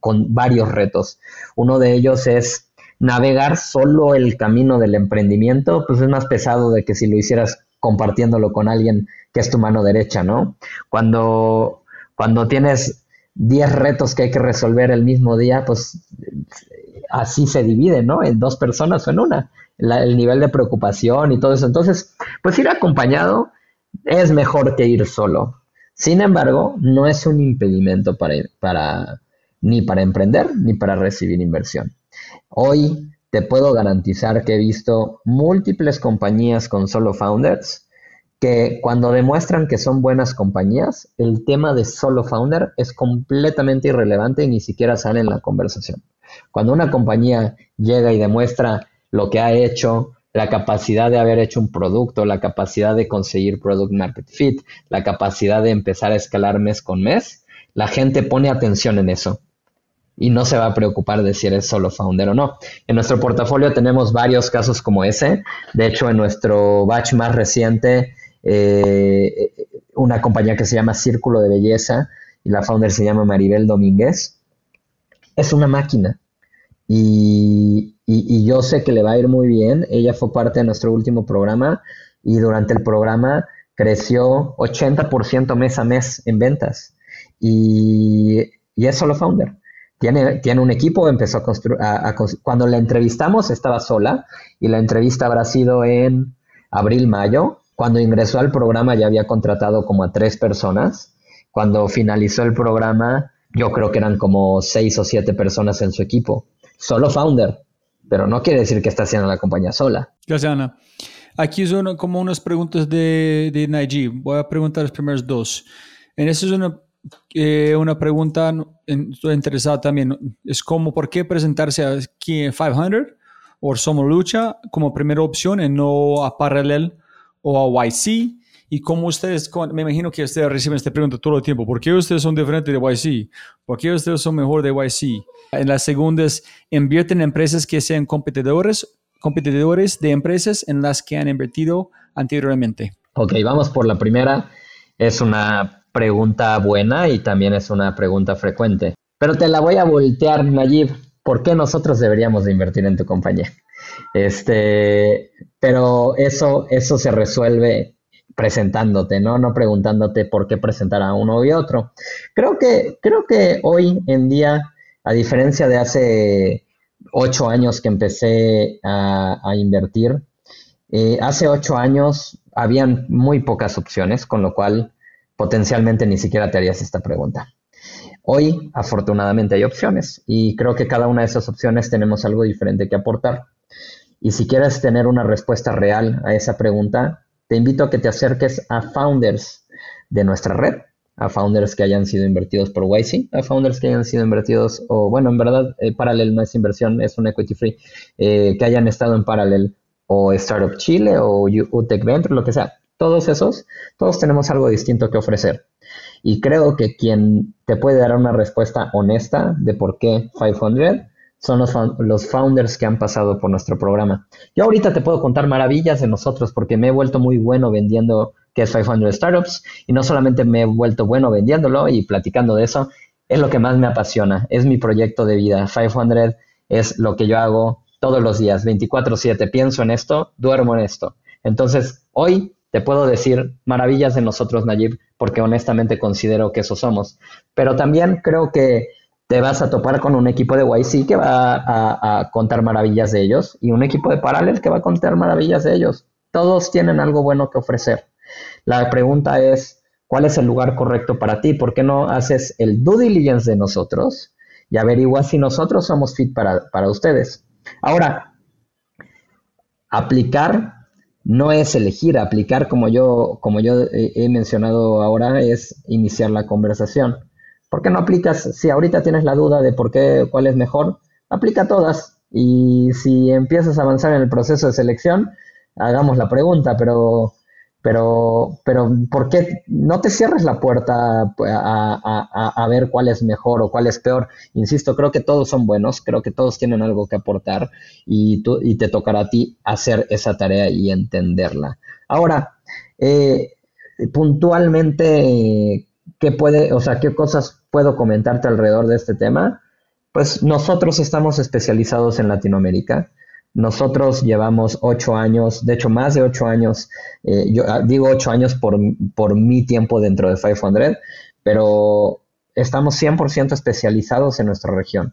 con varios retos. Uno de ellos es navegar solo el camino del emprendimiento, pues es más pesado de que si lo hicieras compartiéndolo con alguien que es tu mano derecha, ¿no? Cuando, cuando tienes 10 retos que hay que resolver el mismo día, pues así se divide, ¿no? En dos personas o en una. el nivel de preocupación y todo eso. Entonces, pues ir acompañado es mejor que ir solo. Sin embargo, no es un impedimento para, para ni para emprender ni para recibir inversión. Hoy te puedo garantizar que he visto múltiples compañías con solo founders que cuando demuestran que son buenas compañías, el tema de solo founder es completamente irrelevante y ni siquiera sale en la conversación. Cuando una compañía llega y demuestra lo que ha hecho, la capacidad de haber hecho un producto, la capacidad de conseguir product market fit, la capacidad de empezar a escalar mes con mes, la gente pone atención en eso y no se va a preocupar de si eres solo founder o no. En nuestro portafolio tenemos varios casos como ese. De hecho, en nuestro batch más reciente eh, una compañía que se llama Círculo de Belleza y la founder se llama Maribel Domínguez. Es una máquina y, yo sé que le va a ir muy bien. Ella fue parte de nuestro último programa y durante el programa creció 80% mes a mes en ventas y, es solo founder. Tiene, tiene, un equipo, empezó a construir, cuando la entrevistamos estaba sola y la entrevista habrá sido en abril, mayo cuando ingresó al programa ya había contratado como a tres personas. Cuando finalizó el programa, yo creo que eran como seis o siete personas en su equipo. Solo founder, pero no quiere decir que está haciendo la compañía sola. Gracias, Ana. Aquí son como unas preguntas de, de Naiji. Voy a preguntar las primeras dos. En esa es una, eh, una pregunta, estoy interesado también. Es como, ¿por qué presentarse aquí en 500 o Somos Lucha como primera opción y no a Paralel o a YC Y como ustedes, me imagino que ustedes reciben esta pregunta todo el tiempo, ¿por qué ustedes son diferentes de YC? ¿Por qué ustedes son mejor de YC? En las segundas, invierten en empresas que sean competidores, competidores de empresas en las que han invertido anteriormente. Ok, vamos por la primera. Es una pregunta buena y también es una pregunta frecuente. Pero te la voy a voltear, Nayib. ¿Por qué nosotros deberíamos de invertir en tu compañía? Este, pero eso, eso se resuelve presentándote, ¿no? No preguntándote por qué presentar a uno y otro. Creo que, creo que hoy en día, a diferencia de hace ocho años que empecé a, invertir, eh, hace ocho años habían muy pocas opciones, con lo cual potencialmente ni siquiera te harías esta pregunta. Hoy, afortunadamente, hay opciones y creo que cada una de esas opciones tenemos algo diferente que aportar. Y si quieres tener una respuesta real a esa pregunta, te invito a que te acerques a founders de nuestra red, a founders que hayan sido invertidos por YC, a founders que hayan sido invertidos, o bueno, en verdad, eh, Parallel no es inversión, es un equity free, eh, que hayan estado en Parallel o Startup Chile o UTEC Venture, lo que sea. Todos esos, todos tenemos algo distinto que ofrecer. Y creo que quien te puede dar una respuesta honesta de por qué 500 son los, founders que han pasado por nuestro programa. Yo ahorita te puedo contar maravillas de nosotros porque me he vuelto muy bueno vendiendo que es 500 Startups y no solamente me he vuelto bueno vendiéndolo y platicando de eso, es lo que más me apasiona, es mi proyecto de vida. 500 es lo que yo hago todos los días, 24/7, pienso en esto, duermo en esto. Entonces, hoy te puedo decir maravillas de nosotros, Nayib, porque honestamente considero que eso somos. Pero también creo que te vas a topar con un equipo de YC que va a, contar maravillas de ellos y un equipo de Parallel que va a contar maravillas de ellos. Todos tienen algo bueno que ofrecer. La pregunta es, ¿cuál es el lugar correcto para ti? ¿Por qué no haces el due diligence de nosotros y averiguas si nosotros somos fit para, para ustedes? Ahora, aplicar no es elegir, aplicar como yo, como yo he mencionado ahora, es iniciar la conversación. ¿Por qué no aplicas? Si ahorita tienes la duda de por qué, cuál es mejor, aplica todas. Y si empiezas a avanzar en el proceso de selección, hagamos la pregunta, pero, pero, pero ¿por qué no te cierres la puerta pues, a, ver cuál es mejor o cuál es peor? Insisto, creo que todos son buenos, creo que todos tienen algo que aportar y, tú, y te tocará a ti hacer esa tarea y entenderla. Ahora, eh, puntualmente, ¿qué puede, o sea, qué cosas puedo comentarte alrededor de este tema? Pues nosotros estamos especializados en Latinoamérica. Nosotros llevamos ocho años, de hecho más de ocho años, eh, yo ah, digo ocho años por, por mi tiempo dentro de 500, pero estamos 100% especializados en nuestra región.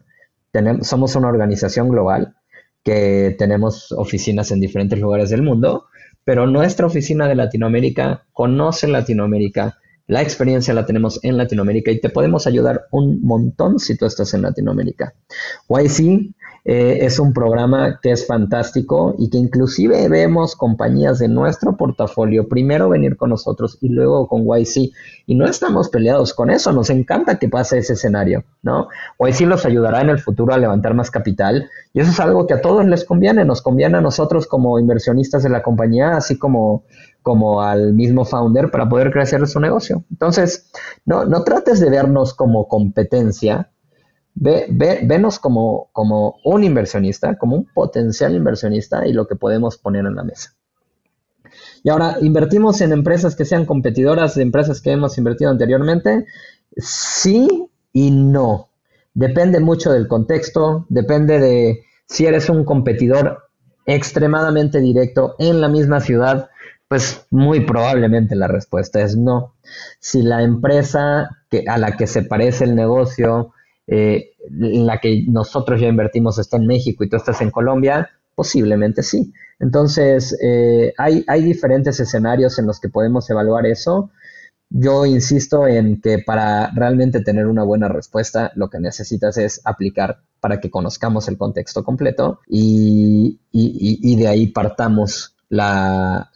Somos una organización global que tenemos oficinas en diferentes lugares del mundo, pero nuestra oficina de Latinoamérica conoce Latinoamérica, la experiencia la tenemos en Latinoamérica y te podemos ayudar un montón si tú estás en Latinoamérica. YC eh, es un programa que es fantástico y que inclusive vemos compañías de nuestro portafolio primero venir con nosotros y luego con YC y no estamos peleados con eso, nos encanta que pase ese escenario, ¿no? YC los ayudará en el futuro a levantar más capital y eso es algo que a todos les conviene, nos conviene a nosotros como inversionistas de la compañía, así como como al mismo founder para poder crecer su negocio. Entonces, no, no trates de vernos como competencia, ve, venos como, como un inversionista, como un potencial inversionista y lo que podemos poner en la mesa. Y ahora, ¿invertimos en empresas que sean competidoras de empresas que hemos invertido anteriormente? Sí y no. Depende mucho del contexto, depende de si eres un competidor extremadamente directo en la misma ciudad, pues muy probablemente la respuesta es no. Si la empresa a la que se parece el negocio, eh, en la que nosotros ya invertimos está en México y tú estás en Colombia, posiblemente sí. Entonces, eh, hay, diferentes escenarios en los que podemos evaluar eso. Yo insisto en que para realmente tener una buena respuesta, lo que necesitas es aplicar para que conozcamos el contexto completo y de ahí partamos la,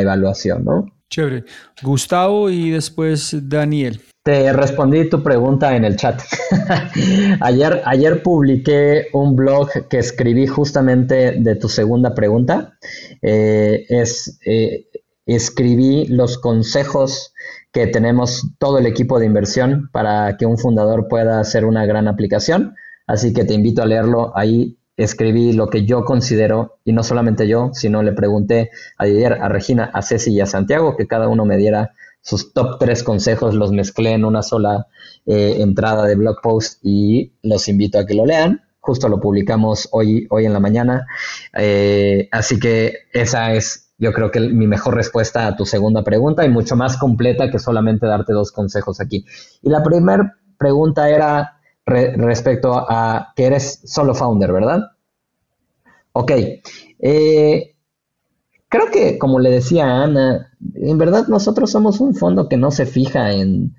evaluación, ¿no? Chévere. Gustavo y después Daniel. Te respondí tu pregunta en el chat. ayer, ayer publiqué un blog que escribí justamente de tu segunda pregunta. Eh, es, eh, escribí los consejos que tenemos todo el equipo de inversión para que un fundador pueda hacer una gran aplicación. Así que te invito a leerlo. Ahí escribí lo que yo considero, y no solamente yo, sino le pregunté ayer a Regina, a Ceci y a Santiago que cada uno me diera sus top tres consejos, los mezclé en una sola eh, entrada de blog post y los invito a que lo lean. Justo lo publicamos hoy, hoy en la mañana. Eh, así que esa es, yo creo que mi mejor respuesta a tu segunda pregunta y mucho más completa que solamente darte dos consejos aquí. Y la primera pregunta era respecto a que eres solo founder, ¿verdad? Ok. Eh, creo que, como le decía Ana, en verdad nosotros somos un fondo que no se fija en,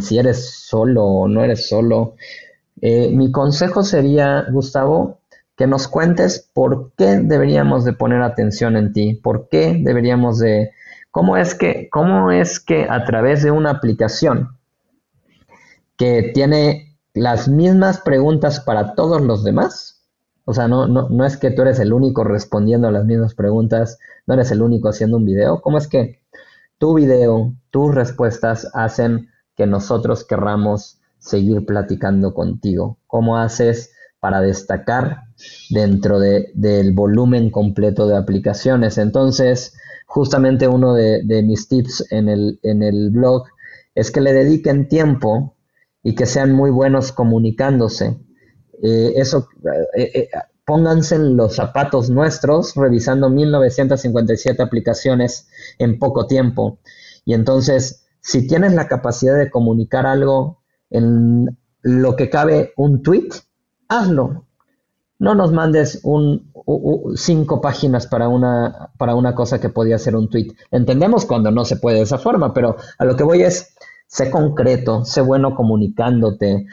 si eres solo o no eres solo. Eh, mi consejo sería, Gustavo, que nos cuentes por qué deberíamos de poner atención en ti, por qué deberíamos de, cómo es que, cómo es que a través de una aplicación que tiene las mismas preguntas para todos los demás, o sea, no, no, no es que tú eres el único respondiendo a las mismas preguntas, no eres el único haciendo un video, ¿cómo es que tu video, tus respuestas hacen que nosotros querramos seguir platicando contigo? ¿Cómo haces para destacar dentro del volumen completo de aplicaciones? Entonces, justamente uno de, mis tips en el, en el blog es que le dediquen tiempo y que sean muy buenos comunicándose. Eh, eso, eh, eh, pónganse en los zapatos nuestros revisando 1957 aplicaciones en poco tiempo. Y entonces, si tienes la capacidad de comunicar algo en lo que cabe un tweet, hazlo. No nos mandes un, cinco páginas para una, para una cosa que podía ser un tweet. Entendemos cuando no se puede de esa forma, pero a lo que voy es, sé concreto, sé bueno comunicándote,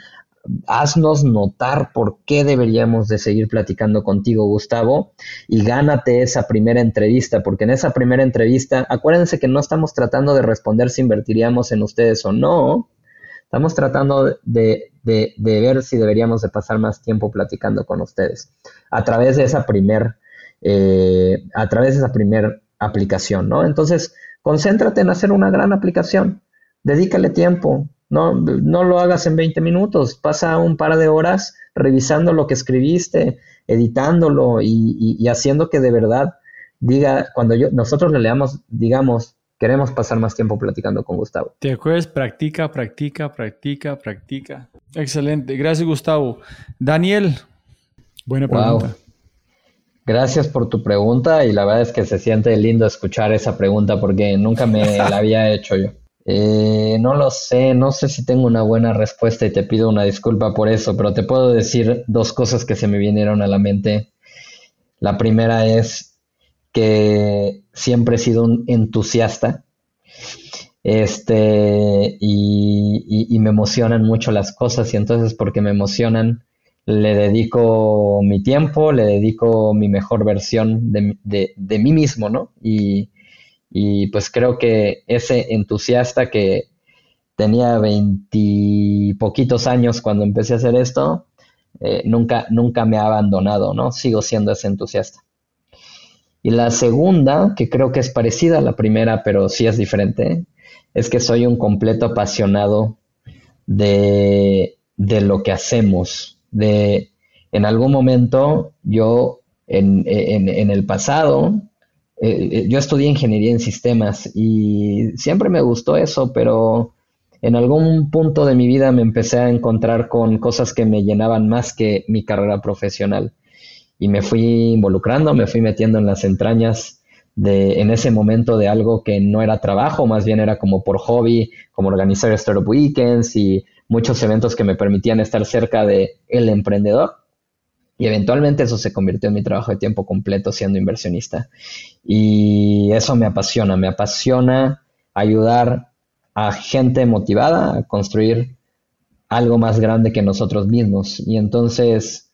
haznos notar por qué deberíamos de seguir platicando contigo, Gustavo, y gánate esa primera entrevista, porque en esa primera entrevista, acuérdense que no estamos tratando de responder si invertiríamos en ustedes o no, estamos tratando de, ver si deberíamos de pasar más tiempo platicando con ustedes a través de esa primer, eh, a través de esa aplicación, ¿no? Entonces, concéntrate en hacer una gran aplicación, dedícale tiempo, no, no lo hagas en 20 minutos, pasa un par de horas revisando lo que escribiste, editándolo y, haciendo que de verdad diga, cuando yo, nosotros le leamos, digamos, queremos pasar más tiempo platicando con Gustavo. ¿Te acuerdas? Practica, practica, practica, practica. Excelente. Gracias, Gustavo. Daniel, buena pregunta. Gracias por tu pregunta y la verdad es que se siente lindo escuchar esa pregunta porque nunca me la había hecho yo. Eh, no lo sé, no sé si tengo una buena respuesta y te pido una disculpa por eso, pero te puedo decir dos cosas que se me vinieron a la mente. La primera es que siempre he sido un entusiasta este, y, me emocionan mucho las cosas y entonces porque me emocionan le dedico mi tiempo, le dedico mi mejor versión de, de mí mismo, ¿no? Y, y pues creo que ese entusiasta que tenía veintipoquitos años cuando empecé a hacer esto, eh, nunca, nunca me ha abandonado, ¿no? Sigo siendo ese entusiasta. Y la segunda, que creo que es parecida a la primera, pero sí es diferente, es que soy un completo apasionado de, de lo que hacemos. De, en algún momento yo en, en, en el pasado eh, eh, yo estudié ingeniería en sistemas y siempre me gustó eso, pero en algún punto de mi vida me empecé a encontrar con cosas que me llenaban más que mi carrera profesional. Y me fui involucrando, me fui metiendo en las entrañas de, en ese momento de algo que no era trabajo, más bien era como por hobby, como organizar Startup Weekends y muchos eventos que me permitían estar cerca de el emprendedor. Y eventualmente eso se convirtió en mi trabajo de tiempo completo siendo inversionista. Y eso me apasiona, me apasiona ayudar a gente motivada a construir algo más grande que nosotros mismos. Y entonces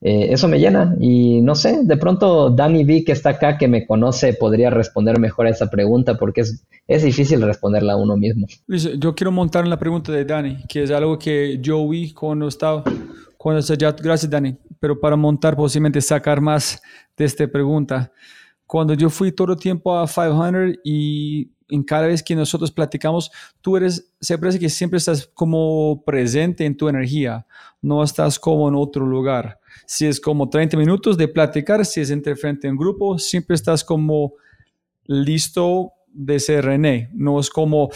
eh, eso me llena. Y no sé, de pronto Dani V que está acá, que me conoce, podría responder mejor a esa pregunta porque es, es difícil responderla a uno mismo. Yo quiero montar en la pregunta de Dani, que es algo que yo vi cuando estaba cuando ya, gracias Dani, pero para montar posiblemente sacar más de esta pregunta. cuando yo fui todo el tiempo a 500 y en cada vez que nosotros platicamos, tú eres, se parece que siempre estás como presente en tu energía, no estás como en otro lugar. Si es como 30 minutos de platicar, si es entre frente en grupo, siempre estás como listo de ser René. No es como,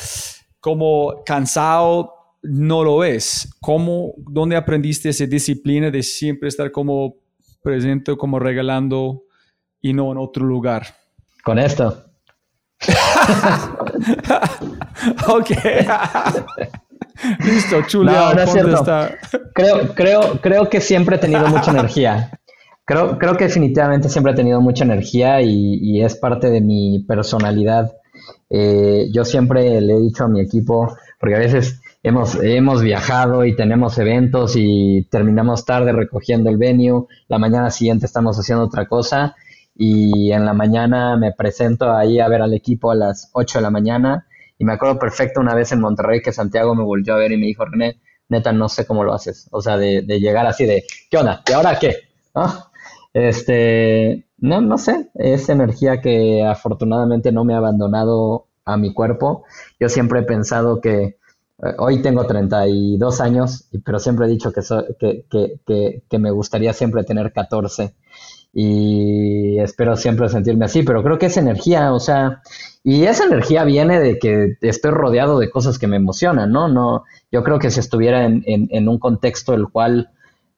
como cansado, no lo es. ¿Cómo, dónde aprendiste esa disciplina de siempre estar como presente, como regalando y no en otro lugar? Con esto. ok. Listo, Chulia, no, Creo, creo, creo que siempre he tenido mucha energía. Creo, creo que definitivamente siempre he tenido mucha energía y, es parte de mi personalidad. Eh, yo siempre le he dicho a mi equipo, porque a veces hemos, hemos viajado y tenemos eventos y terminamos tarde recogiendo el venue, la mañana siguiente estamos haciendo otra cosa y en la mañana me presento ahí a ver al equipo a las 8 de la mañana y me acuerdo perfecto una vez en Monterrey que Santiago me volvió a ver y me dijo, René, neta, no sé cómo lo haces. O sea, de, llegar así de, ¿qué onda? ¿Y ahora qué? Este, no, no sé, es energía que afortunadamente no me ha abandonado a mi cuerpo. Yo siempre he pensado que hoy tengo 32 años, pero siempre he dicho que, que, que, que, me gustaría siempre tener 14 y espero siempre sentirme así, pero creo que es energía, o sea, y esa energía viene de que estoy rodeado de cosas que me emocionan, ¿no? no yo creo que si estuviera en, en, un contexto el cual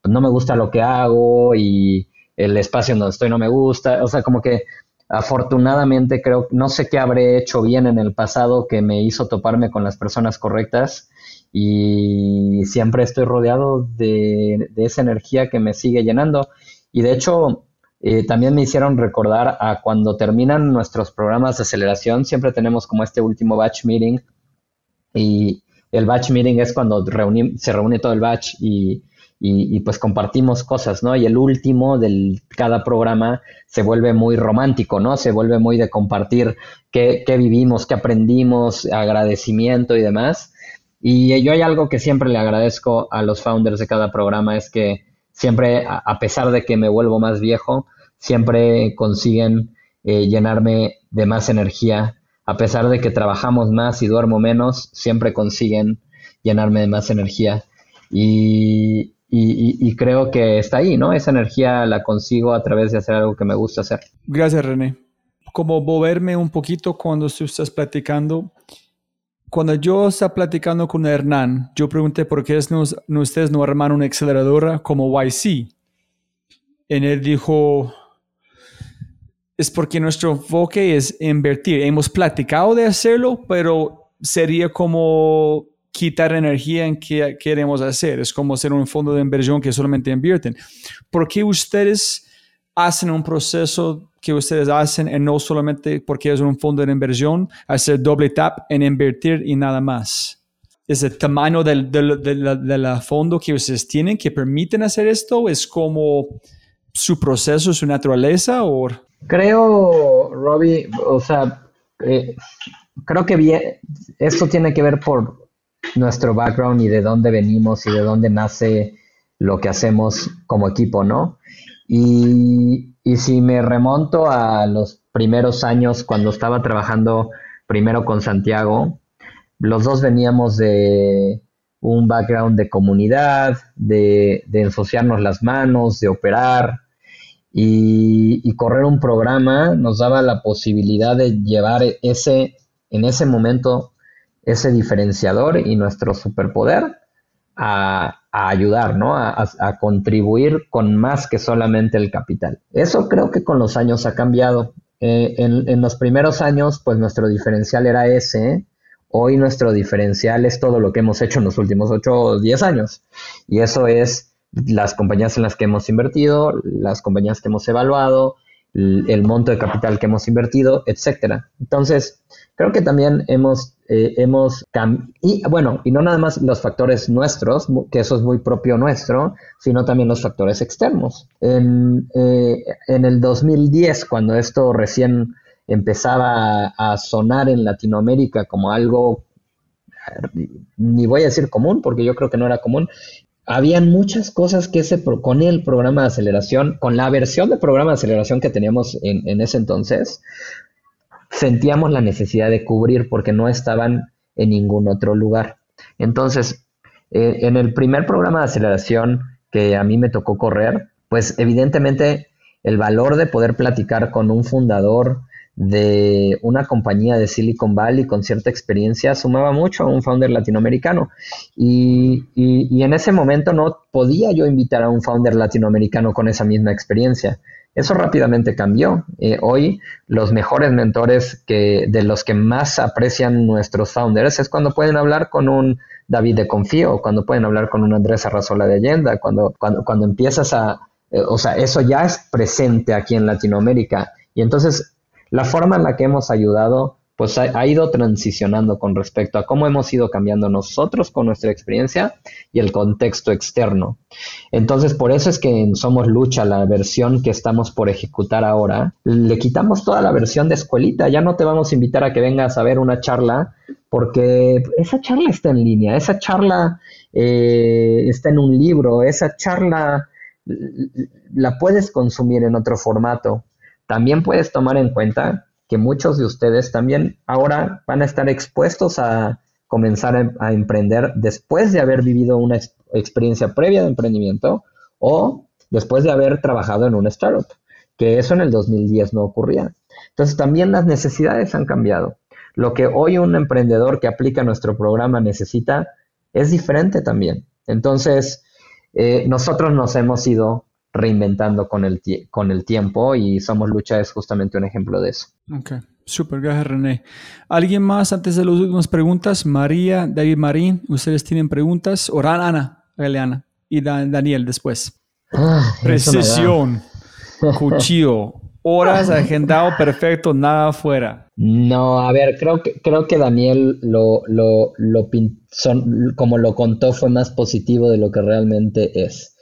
no me gusta lo que hago y el espacio en donde estoy no me gusta, o sea, como que afortunadamente creo, no sé qué habré hecho bien en el pasado que me hizo toparme con las personas correctas y siempre estoy rodeado de, esa energía que me sigue llenando. Y de hecho, eh, también me hicieron recordar a cuando terminan nuestros programas de aceleración, siempre tenemos como este último batch meeting y el batch meeting es cuando se reúne todo el batch y, pues compartimos cosas, ¿no? Y el último de cada programa se vuelve muy romántico, ¿no? Se vuelve muy de compartir qué, qué vivimos, qué aprendimos, agradecimiento y demás. Y yo hay algo que siempre le agradezco a los founders de cada programa, es que siempre, a pesar de que me vuelvo más viejo, siempre consiguen eh, llenarme de más energía. A pesar de que trabajamos más y duermo menos, siempre consiguen llenarme de más energía. Y, creo que está ahí, ¿no? Esa energía la consigo a través de hacer algo que me gusta hacer. Gracias, René. Como moverme un poquito cuando tú estás platicando. Cuando yo estaba platicando con Hernán, yo pregunté por qué no, ustedes no arman una aceleradora como YC. Y él dijo, es porque nuestro enfoque es invertir. Hemos platicado de hacerlo, pero sería como quitar energía en que queremos hacer. Es como ser un fondo de inversión que solamente invierten. ¿Por qué ustedes hacen un proceso que ustedes hacen y no solamente porque es un fondo de inversión, hacer doble tap en invertir y nada más? ¿Es el tamaño del, del, fondo que ustedes tienen que permiten hacer esto? ¿Es como su proceso, su naturaleza? O... Creo, Robbie, o sea, eh, creo que bien, esto tiene que ver por nuestro background y de dónde venimos y de dónde nace lo que hacemos como equipo, ¿no? Y, y si me remonto a los primeros años cuando estaba trabajando primero con Santiago, los dos veníamos de un background de comunidad, de, de ensuciarnos las manos, de operar, y, correr un programa nos daba la posibilidad de llevar ese, en ese momento, ese diferenciador y nuestro superpoder a, ayudar, ¿no? A, contribuir con más que solamente el capital. Eso creo que con los años ha cambiado. Eh, en, los primeros años, pues nuestro diferencial era ese. Hoy nuestro diferencial es todo lo que hemos hecho en los últimos 8 o 10 años. Y eso es las compañías en las que hemos invertido, las compañías que hemos evaluado, el, monto de capital que hemos invertido, etcétera. Entonces, creo que también hemos, eh, hemos y bueno, y no nada más los factores nuestros, que eso es muy propio nuestro, sino también los factores externos. En, eh, en el 2010, cuando esto recién empezaba a sonar en Latinoamérica como algo ni voy a decir común, porque yo creo que no era común, habían muchas cosas que ese con el programa de aceleración, con la versión de programa de aceleración que teníamos en, ese entonces, sentíamos la necesidad de cubrir porque no estaban en ningún otro lugar. Entonces, eh, en el primer programa de aceleración que a mí me tocó correr, pues evidentemente el valor de poder platicar con un fundador de una compañía de Silicon Valley con cierta experiencia sumaba mucho a un founder latinoamericano. Y, en ese momento no podía yo invitar a un founder latinoamericano con esa misma experiencia. Eso rápidamente cambió. Eh, hoy los mejores mentores que, de los que más aprecian nuestros founders es cuando pueden hablar con un David de Confío, cuando pueden hablar con un Andrés Arrazola de Allenda, cuando, cuando, cuando empiezas a... Eh, o sea, eso ya es presente aquí en Latinoamérica. Y entonces la forma en la que hemos ayudado pues ha, ido transicionando con respecto a cómo hemos ido cambiando nosotros con nuestra experiencia y el contexto externo. Entonces, por eso es que en Somos Lucha, la versión que estamos por ejecutar ahora, le quitamos toda la versión de escuelita. Ya no te vamos a invitar a que vengas a ver una charla, porque esa charla está en línea, esa charla eh, está en un libro, esa charla la puedes consumir en otro formato. También puedes tomar en cuenta que muchos de ustedes también ahora van a estar expuestos a comenzar a, emprender después de haber vivido una experiencia previa de emprendimiento o después de haber trabajado en una startup, que eso en el 2010 no ocurría. Entonces también las necesidades han cambiado. Lo que hoy un emprendedor que aplica nuestro programa necesita es diferente también. Entonces, eh, nosotros nos hemos ido reinventando con el, con el tiempo y Somos Lucha es justamente un ejemplo de eso. Ok, súper, gracias René. ¿Alguien más antes de las últimas preguntas? María, David Marín, ¿ustedes tienen preguntas? Oran Ana, Ana y Daniel después. Ah, Precisión, cuchillo, horas agendado perfecto, nada afuera. No, a ver, creo que, creo que Daniel lo, lo, lo como lo contó fue más positivo de lo que realmente es.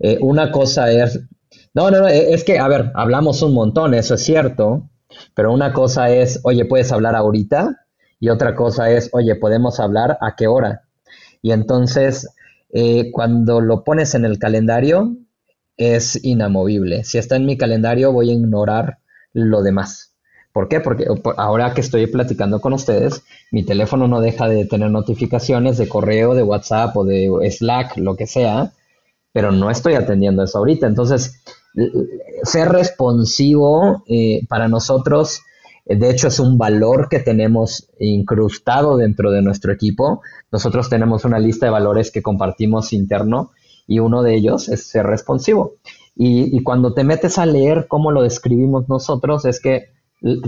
Eh, una cosa es, no, no, no, es que, a ver, hablamos un montón, eso es cierto, pero una cosa es, oye, puedes hablar ahorita, y otra cosa es, oye, podemos hablar a qué hora. Y entonces, eh, cuando lo pones en el calendario, es inamovible. Si está en mi calendario, voy a ignorar lo demás. ¿Por qué? Porque ahora que estoy platicando con ustedes, mi teléfono no deja de tener notificaciones de correo, de WhatsApp o de Slack, lo que sea, pero no estoy atendiendo eso ahorita. Entonces, ser responsivo eh, para nosotros, eh, de hecho, es un valor que tenemos incrustado dentro de nuestro equipo. Nosotros tenemos una lista de valores que compartimos interno y uno de ellos es ser responsivo. Y, y cuando te metes a leer cómo lo describimos nosotros, es que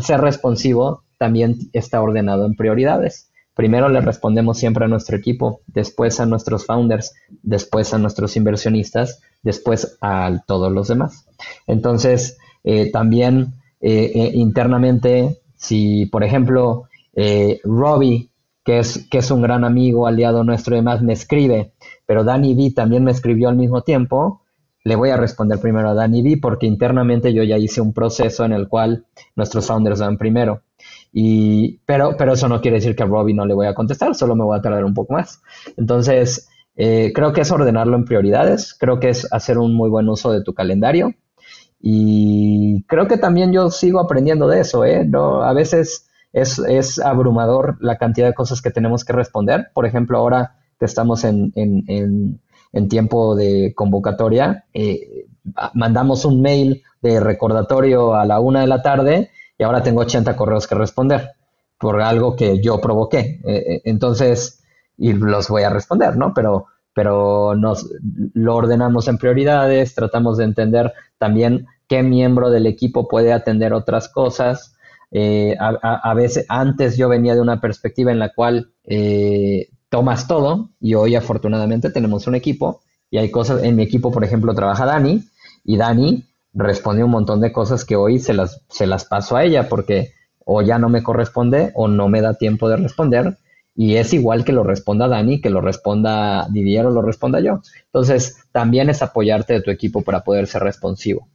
ser responsivo también está ordenado en prioridades. Primero le respondemos siempre a nuestro equipo, después a nuestros founders, después a nuestros inversionistas, después a todos los demás. Entonces, eh, también eh, eh, internamente, si por ejemplo Robbie, que es, que es un gran amigo, aliado nuestro y demás, me escribe, pero Danny B también me escribió al mismo tiempo, le voy a responder primero a Danny B porque internamente yo ya hice un proceso en el cual nuestros founders van primero. Y, pero, pero eso no quiere decir que a Robbie no le voy a contestar, solo me voy a tardar un poco más. Entonces, eh, creo que es ordenarlo en prioridades, creo que es hacer un muy buen uso de tu calendario. Y creo que también yo sigo aprendiendo de eso, ¿eh? A veces es, es abrumador la cantidad de cosas que tenemos que responder. Por ejemplo, ahora que estamos en, en, en, tiempo de convocatoria, eh, mandamos un mail de recordatorio a la una de la tarde y ahora tengo 80 correos que responder por algo que yo provoqué. Eh, eh, entonces, y los voy a responder, ¿no? Pero, pero nos lo ordenamos en prioridades, tratamos de entender también qué miembro del equipo puede atender otras cosas. Eh, a, veces, antes yo venía de una perspectiva en la cual tomas todo y hoy afortunadamente tenemos un equipo y hay cosas, en mi equipo, por ejemplo, trabaja Dani y Dani responde un montón de cosas que hoy se las, se las paso a ella porque o ya no me corresponde o no me da tiempo de responder. Y es igual que lo responda Dani, que lo responda Didier o lo responda yo. Entonces, también es apoyarte de tu equipo para poder ser responsivo.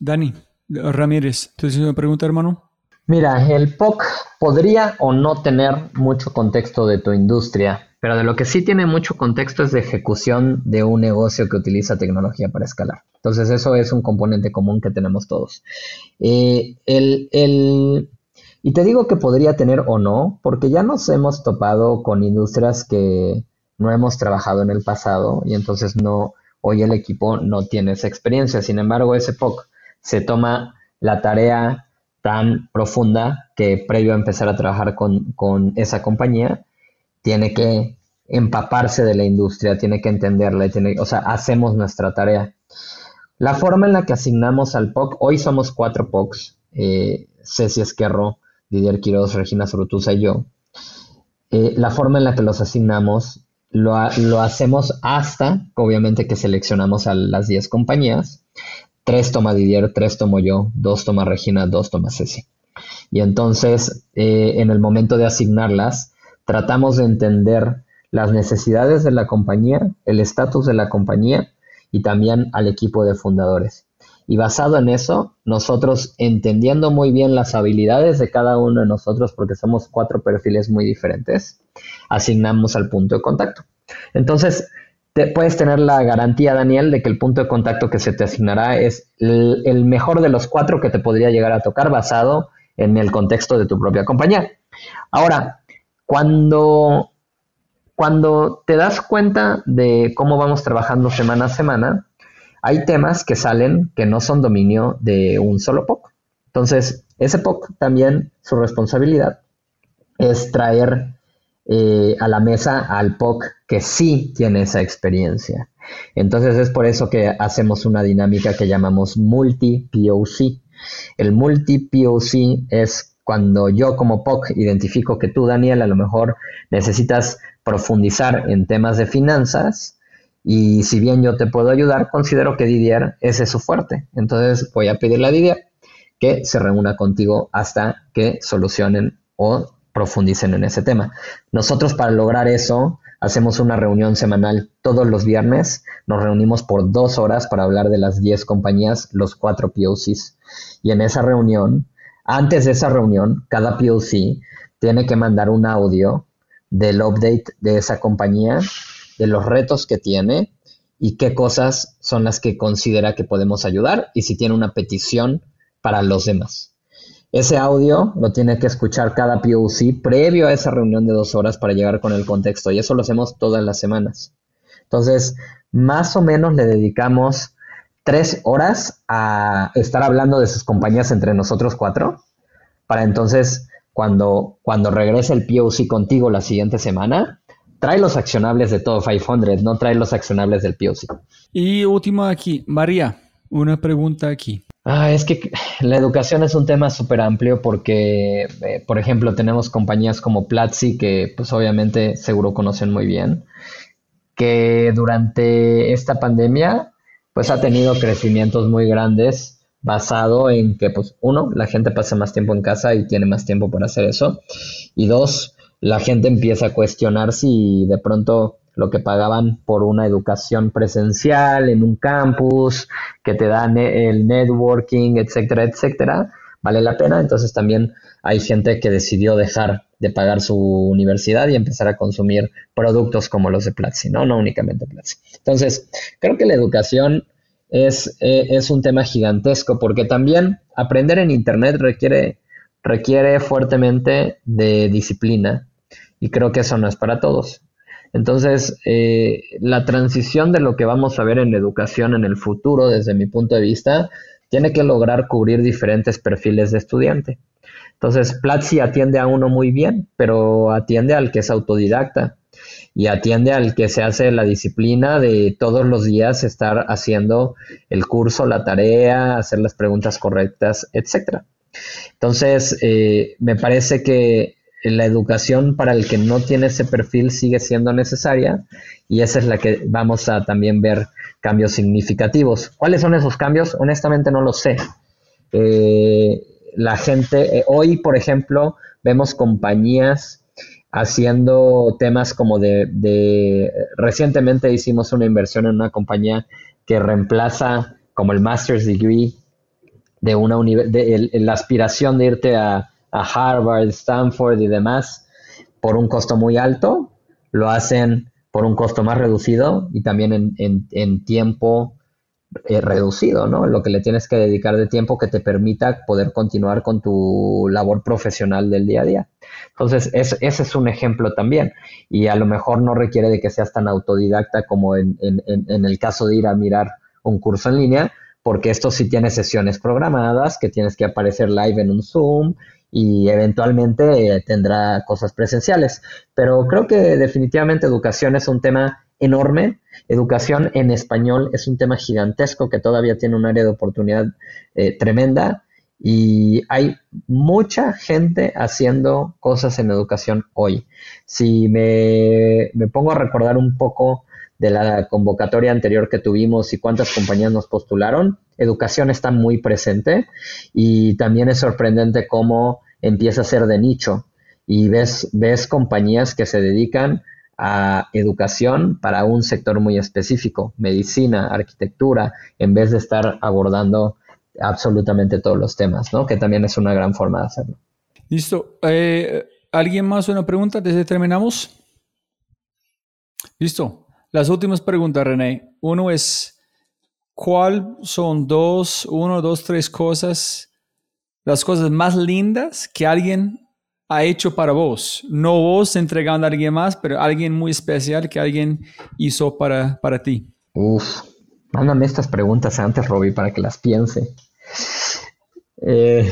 Dani Ramírez, ¿tú tienes una pregunta, hermano? Mira, el POC podría o no tener mucho contexto de tu industria, pero de lo que sí tiene mucho contexto es de ejecución de un negocio que utiliza tecnología para escalar. Entonces eso es un componente común que tenemos todos. Eh, y te digo que podría tener o no, porque ya nos hemos topado con industrias que no hemos trabajado en el pasado y entonces no, hoy el equipo no tiene esa experiencia. Sin embargo, ese POC se toma la tarea tan profunda que previo a empezar a trabajar con, con esa compañía, tiene que empaparse de la industria, tiene que entenderla, tiene, o sea, hacemos nuestra tarea. La forma en la que asignamos al POC, hoy somos cuatro POCs, eh, Ceci Esquerro, Didier Quiroz, Regina Sorutuza y yo. Eh, la forma en la que los asignamos lo, lo, hacemos hasta, obviamente, que seleccionamos a las 10 compañías. Tres toma Didier, tres tomo yo, dos toma Regina, dos toma Ceci. Y entonces, eh, en el momento de asignarlas, tratamos de entender las necesidades de la compañía, el estatus de la compañía y también al equipo de fundadores. Y basado en eso, nosotros entendiendo muy bien las habilidades de cada uno de nosotros, porque somos cuatro perfiles muy diferentes, asignamos al punto de contacto. Entonces, puedes tener la garantía, Daniel, de que el punto de contacto que se te asignará es el mejor de los cuatro que te podría llegar a tocar basado en el contexto de tu propia compañía. Ahora, cuando cuando te das cuenta de cómo vamos trabajando semana a semana, hay temas que salen que no son dominio de un solo POC. Entonces, ese POC también su responsabilidad es traer eh, a la mesa al POC que sí tiene esa experiencia. Entonces es por eso que hacemos una dinámica que llamamos multi-POC. El multi-POC es cuando yo como POC identifico que tú, Daniel, a lo mejor necesitas profundizar en temas de finanzas y si bien yo te puedo ayudar, considero que Didier es su fuerte. Entonces voy a pedirle a Didier que se reúna contigo hasta que solucionen o profundicen en ese tema. Nosotros para lograr eso hacemos una reunión semanal todos los viernes, nos reunimos por dos horas para hablar de las 10 compañías, los cuatro POCs, y en esa reunión, antes de esa reunión, cada POC tiene que mandar un audio del update de esa compañía, de los retos que tiene y qué cosas son las que considera que podemos ayudar y si tiene una petición para los demás. Ese audio lo tiene que escuchar cada POC previo a esa reunión de dos horas para llegar con el contexto y eso lo hacemos todas las semanas. Entonces, más o menos le dedicamos tres horas a estar hablando de sus compañías entre nosotros cuatro para entonces cuando, cuando regrese el POC contigo la siguiente semana, trae los accionables de todo 500, no trae los accionables del POC. Y último aquí, María, una pregunta aquí. Ah, es que la educación es un tema súper amplio porque, eh, por ejemplo, tenemos compañías como Platzi que pues obviamente seguro conocen muy bien, que durante esta pandemia pues ha tenido crecimientos muy grandes basado en que, pues, uno, la gente pasa más tiempo en casa y tiene más tiempo para hacer eso. Y dos, la gente empieza a cuestionar si de pronto lo que pagaban por una educación presencial en un campus, que te dan el networking, etcétera, etcétera, vale la pena. Entonces también hay gente que decidió dejar de pagar su universidad y empezar a consumir productos como los de Platzi, ¿no? No únicamente Platzi. Entonces, creo que la educación es, eh, es un tema gigantesco porque también aprender en Internet requiere, requiere fuertemente de disciplina y creo que eso no es para todos. Entonces, eh, la transición de lo que vamos a ver en educación en el futuro, desde mi punto de vista, tiene que lograr cubrir diferentes perfiles de estudiante. Entonces, Platzi atiende a uno muy bien, pero atiende al que es autodidacta y atiende al que se hace la disciplina de todos los días estar haciendo el curso, la tarea, hacer las preguntas correctas, etcétera. Entonces, eh, me parece que la educación para el que no tiene ese perfil sigue siendo necesaria y esa es la que vamos a también ver cambios significativos. ¿Cuáles son esos cambios? Honestamente no lo sé. Eh, la gente, eh, hoy por ejemplo, vemos compañías haciendo temas como de, recientemente hicimos una inversión en una compañía que reemplaza como el master's degree de una de, la aspiración de irte a, Harvard, Stanford y demás por un costo muy alto, lo hacen por un costo más reducido y también en, tiempo eh, reducido, ¿no? Lo que le tienes que dedicar de tiempo que te permita poder continuar con tu labor profesional del día a día. Entonces, ese es un ejemplo también. Y a lo mejor no requiere de que seas tan autodidacta como en, en el caso de ir a mirar un curso en línea, porque esto sí tiene sesiones programadas, que tienes que aparecer live en un Zoom y eventualmente eh, tendrá cosas presenciales. Pero creo que definitivamente educación es un tema enorme. Educación en español es un tema gigantesco que todavía tiene un área de oportunidad eh, tremenda y hay mucha gente haciendo cosas en educación hoy. Si me, me pongo a recordar un poco de la convocatoria anterior que tuvimos y cuántas compañías nos postularon, educación está muy presente y también es sorprendente cómo empieza a ser de nicho y ves, ves compañías que se dedican a educación para un sector muy específico, medicina, arquitectura, en vez de estar abordando absolutamente todos los temas, ¿no? Que también es una gran forma de hacerlo. Listo. Eh, ¿Alguien más una pregunta desde terminamos? Listo. Las últimas preguntas, René. Uno es, ¿cuál son dos, uno, dos, tres cosas, las cosas más lindas que alguien ha hecho para vos? No vos entregando a alguien más, pero alguien muy especial que alguien hizo para, para ti. Uf, mándame estas preguntas antes, Robbie, para que las piense. Eh,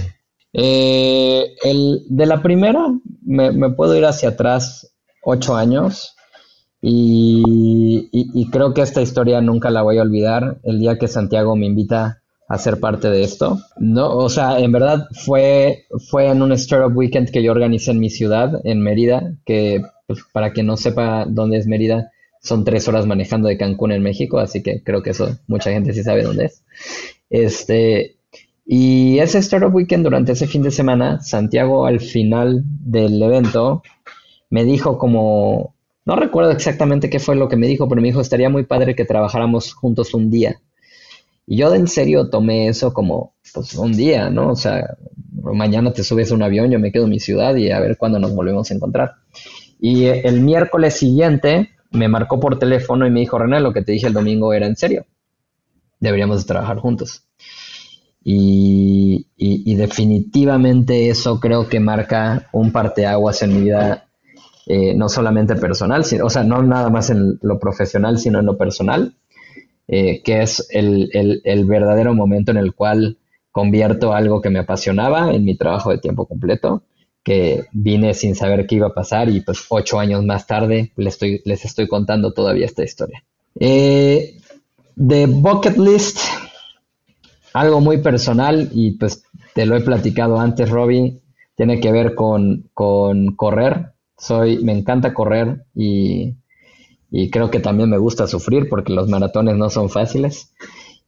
eh, el, de la primera, me, me puedo ir hacia atrás ocho años y, creo que esta historia nunca la voy a olvidar el día que Santiago me invita a ser parte de esto. No, o sea, en verdad fue, fue en un Startup Weekend que yo organicé en mi ciudad, en Mérida, que pues, para quien no sepa dónde es Mérida, son tres horas manejando de Cancún en México, así que creo que eso mucha gente sí sabe dónde es. Este, y ese Startup Weekend durante ese fin de semana, Santiago al final del evento me dijo como, no recuerdo exactamente qué fue lo que me dijo, pero me dijo, estaría muy padre que trabajáramos juntos un día. Y yo en serio tomé eso como, pues, un día, ¿no? O sea, mañana te subes a un avión, yo me quedo en mi ciudad y a ver cuándo nos volvemos a encontrar. Y el miércoles siguiente me marcó por teléfono y me dijo, René, lo que te dije el domingo era en serio. Deberíamos de trabajar juntos. Y, definitivamente eso creo que marca un parteaguas en mi vida eh, no solamente personal, o sea, no nada más en lo profesional, sino en lo personal, eh, que es el, verdadero momento en el cual convierto algo que me apasionaba en mi trabajo de tiempo completo, que vine sin saber qué iba a pasar y pues ocho años más tarde les estoy, les estoy contando todavía esta historia. Eh, de Bucket List, algo muy personal y pues te lo he platicado antes, Robbie, tiene que ver con, con correr. Soy, me encanta correr y, creo que también me gusta sufrir porque los maratones no son fáciles.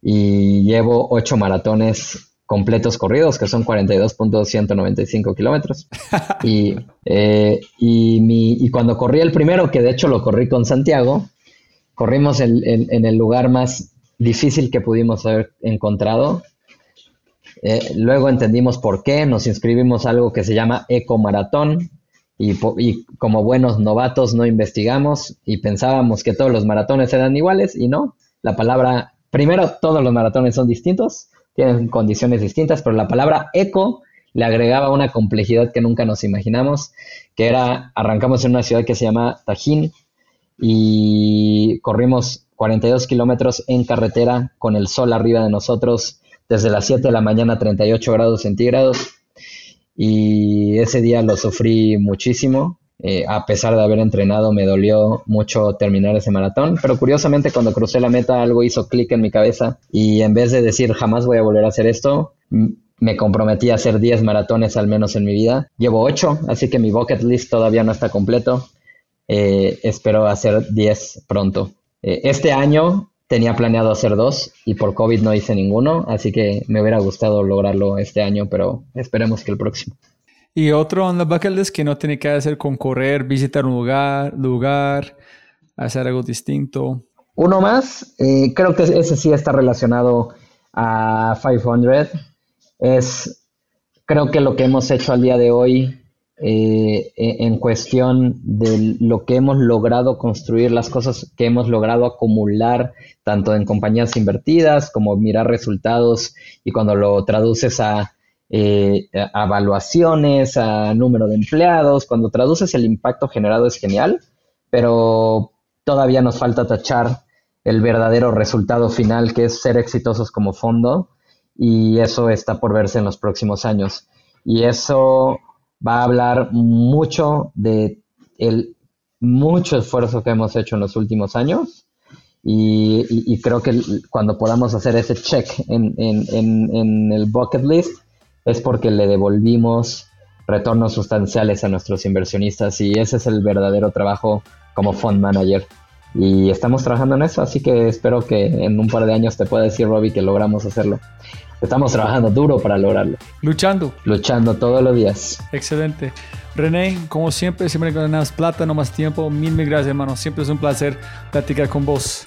Y llevo ocho maratones completos corridos, que son 42.195 kilómetros. y, eh, y, mi, y cuando corrí el primero, que de hecho lo corrí con Santiago, corrimos en, el lugar más difícil que pudimos haber encontrado. Eh, luego entendimos por qué, nos inscribimos a algo que se llama Eco Maratón, y, como buenos novatos no investigamos y pensábamos que todos los maratones eran iguales y no. La palabra, primero, todos los maratones son distintos, tienen condiciones distintas, pero la palabra eco le agregaba una complejidad que nunca nos imaginamos, que era, arrancamos en una ciudad que se llama Tajín y corrimos 42 kilómetros en carretera con el sol arriba de nosotros desde las 7 de la mañana a 38 grados centígrados y ese día lo sufrí muchísimo. Eh, a pesar de haber entrenado, me dolió mucho terminar ese maratón, pero curiosamente cuando crucé la meta algo hizo clic en mi cabeza y en vez de decir jamás voy a volver a hacer esto, me comprometí a hacer 10 maratones al menos en mi vida. Llevo 8, así que mi bucket list todavía no está completo. Eh, espero hacer 10 pronto. Eh, este año Tenía planeado hacer dos y por COVID no hice ninguno, así que me hubiera gustado lograrlo este año, pero esperemos que el próximo. Y otro en la bucket list que no tiene que hacer con correr, visitar un lugar, lugar, hacer algo distinto. Uno más, eh, creo que ese sí está relacionado a 500. Es, creo que lo que hemos hecho al día de hoy eh, e, en cuestión de lo que hemos logrado construir, las cosas que hemos logrado acumular, tanto en compañías invertidas como mirar resultados y cuando lo traduces a, eh, a evaluaciones, a número de empleados, cuando traduces el impacto generado es genial, pero todavía nos falta tachar el verdadero resultado final, que es ser exitosos como fondo, y eso está por verse en los próximos años. Y eso va a hablar mucho de el mucho esfuerzo que hemos hecho en los últimos años y, creo que cuando podamos hacer ese check en, en, el bucket list es porque le devolvimos retornos sustanciales a nuestros inversionistas y ese es el verdadero trabajo como fund manager. Y estamos trabajando en eso, así que espero que en un par de años te pueda decir, Robbie, que logramos hacerlo. Estamos trabajando duro para lograrlo. Luchando. Luchando todos los días. Excelente. René, como siempre, siempre ganas plata, no más tiempo. Mil, mil gracias, hermano. Siempre es un placer platicar con vos.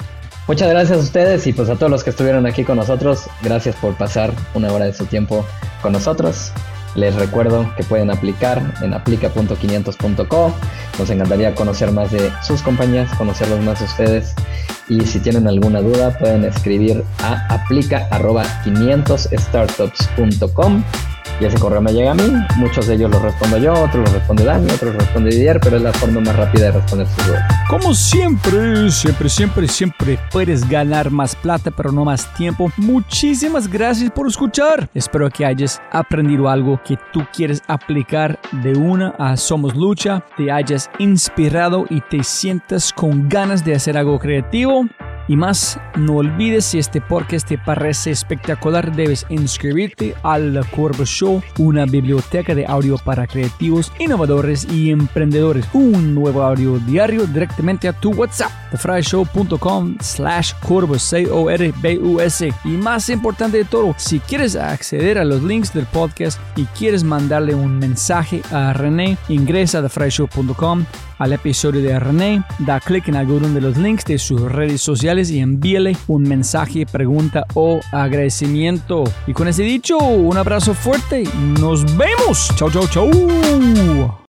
Muchas gracias a ustedes y pues a todos los que estuvieron aquí con nosotros. Gracias por pasar una hora de su tiempo con nosotros. Les recuerdo que pueden aplicar en aplica.500.co. Nos encantaría conocer más de sus compañías, conocerlos más ustedes. Y si tienen alguna duda, pueden escribir a aplica.500startups.com y ese correo me llega a mí. Muchos de ellos los respondo yo, otros los responde Dani, otros los responde Didier, pero es la forma más rápida de responder sus dudas. Como siempre, siempre, siempre, siempre puedes ganar más plata, pero no más tiempo. Muchísimas gracias por escuchar. Espero que hayas aprendido algo que tú quieres aplicar de una a Somos Lucha, te hayas inspirado y te sientas con ganas de hacer algo creativo y más, no olvides si este podcast te parece espectacular, debes inscribirte al Corvo Show, una biblioteca de audio para creativos, innovadores y emprendedores. Un nuevo audio diario directamente a tu WhatsApp. thefryshow.com slash Corvo, C-O-R-B-U-S. Y más importante de todo, si quieres acceder a los links del podcast y quieres mandarle un mensaje a René, ingresa a thefryshow.com al episodio de René, da clic en alguno de los links de sus redes sociales y envíele un mensaje, pregunta o agradecimiento. Y con ese dicho, un abrazo fuerte. Nos vemos. Chau, chau, chau.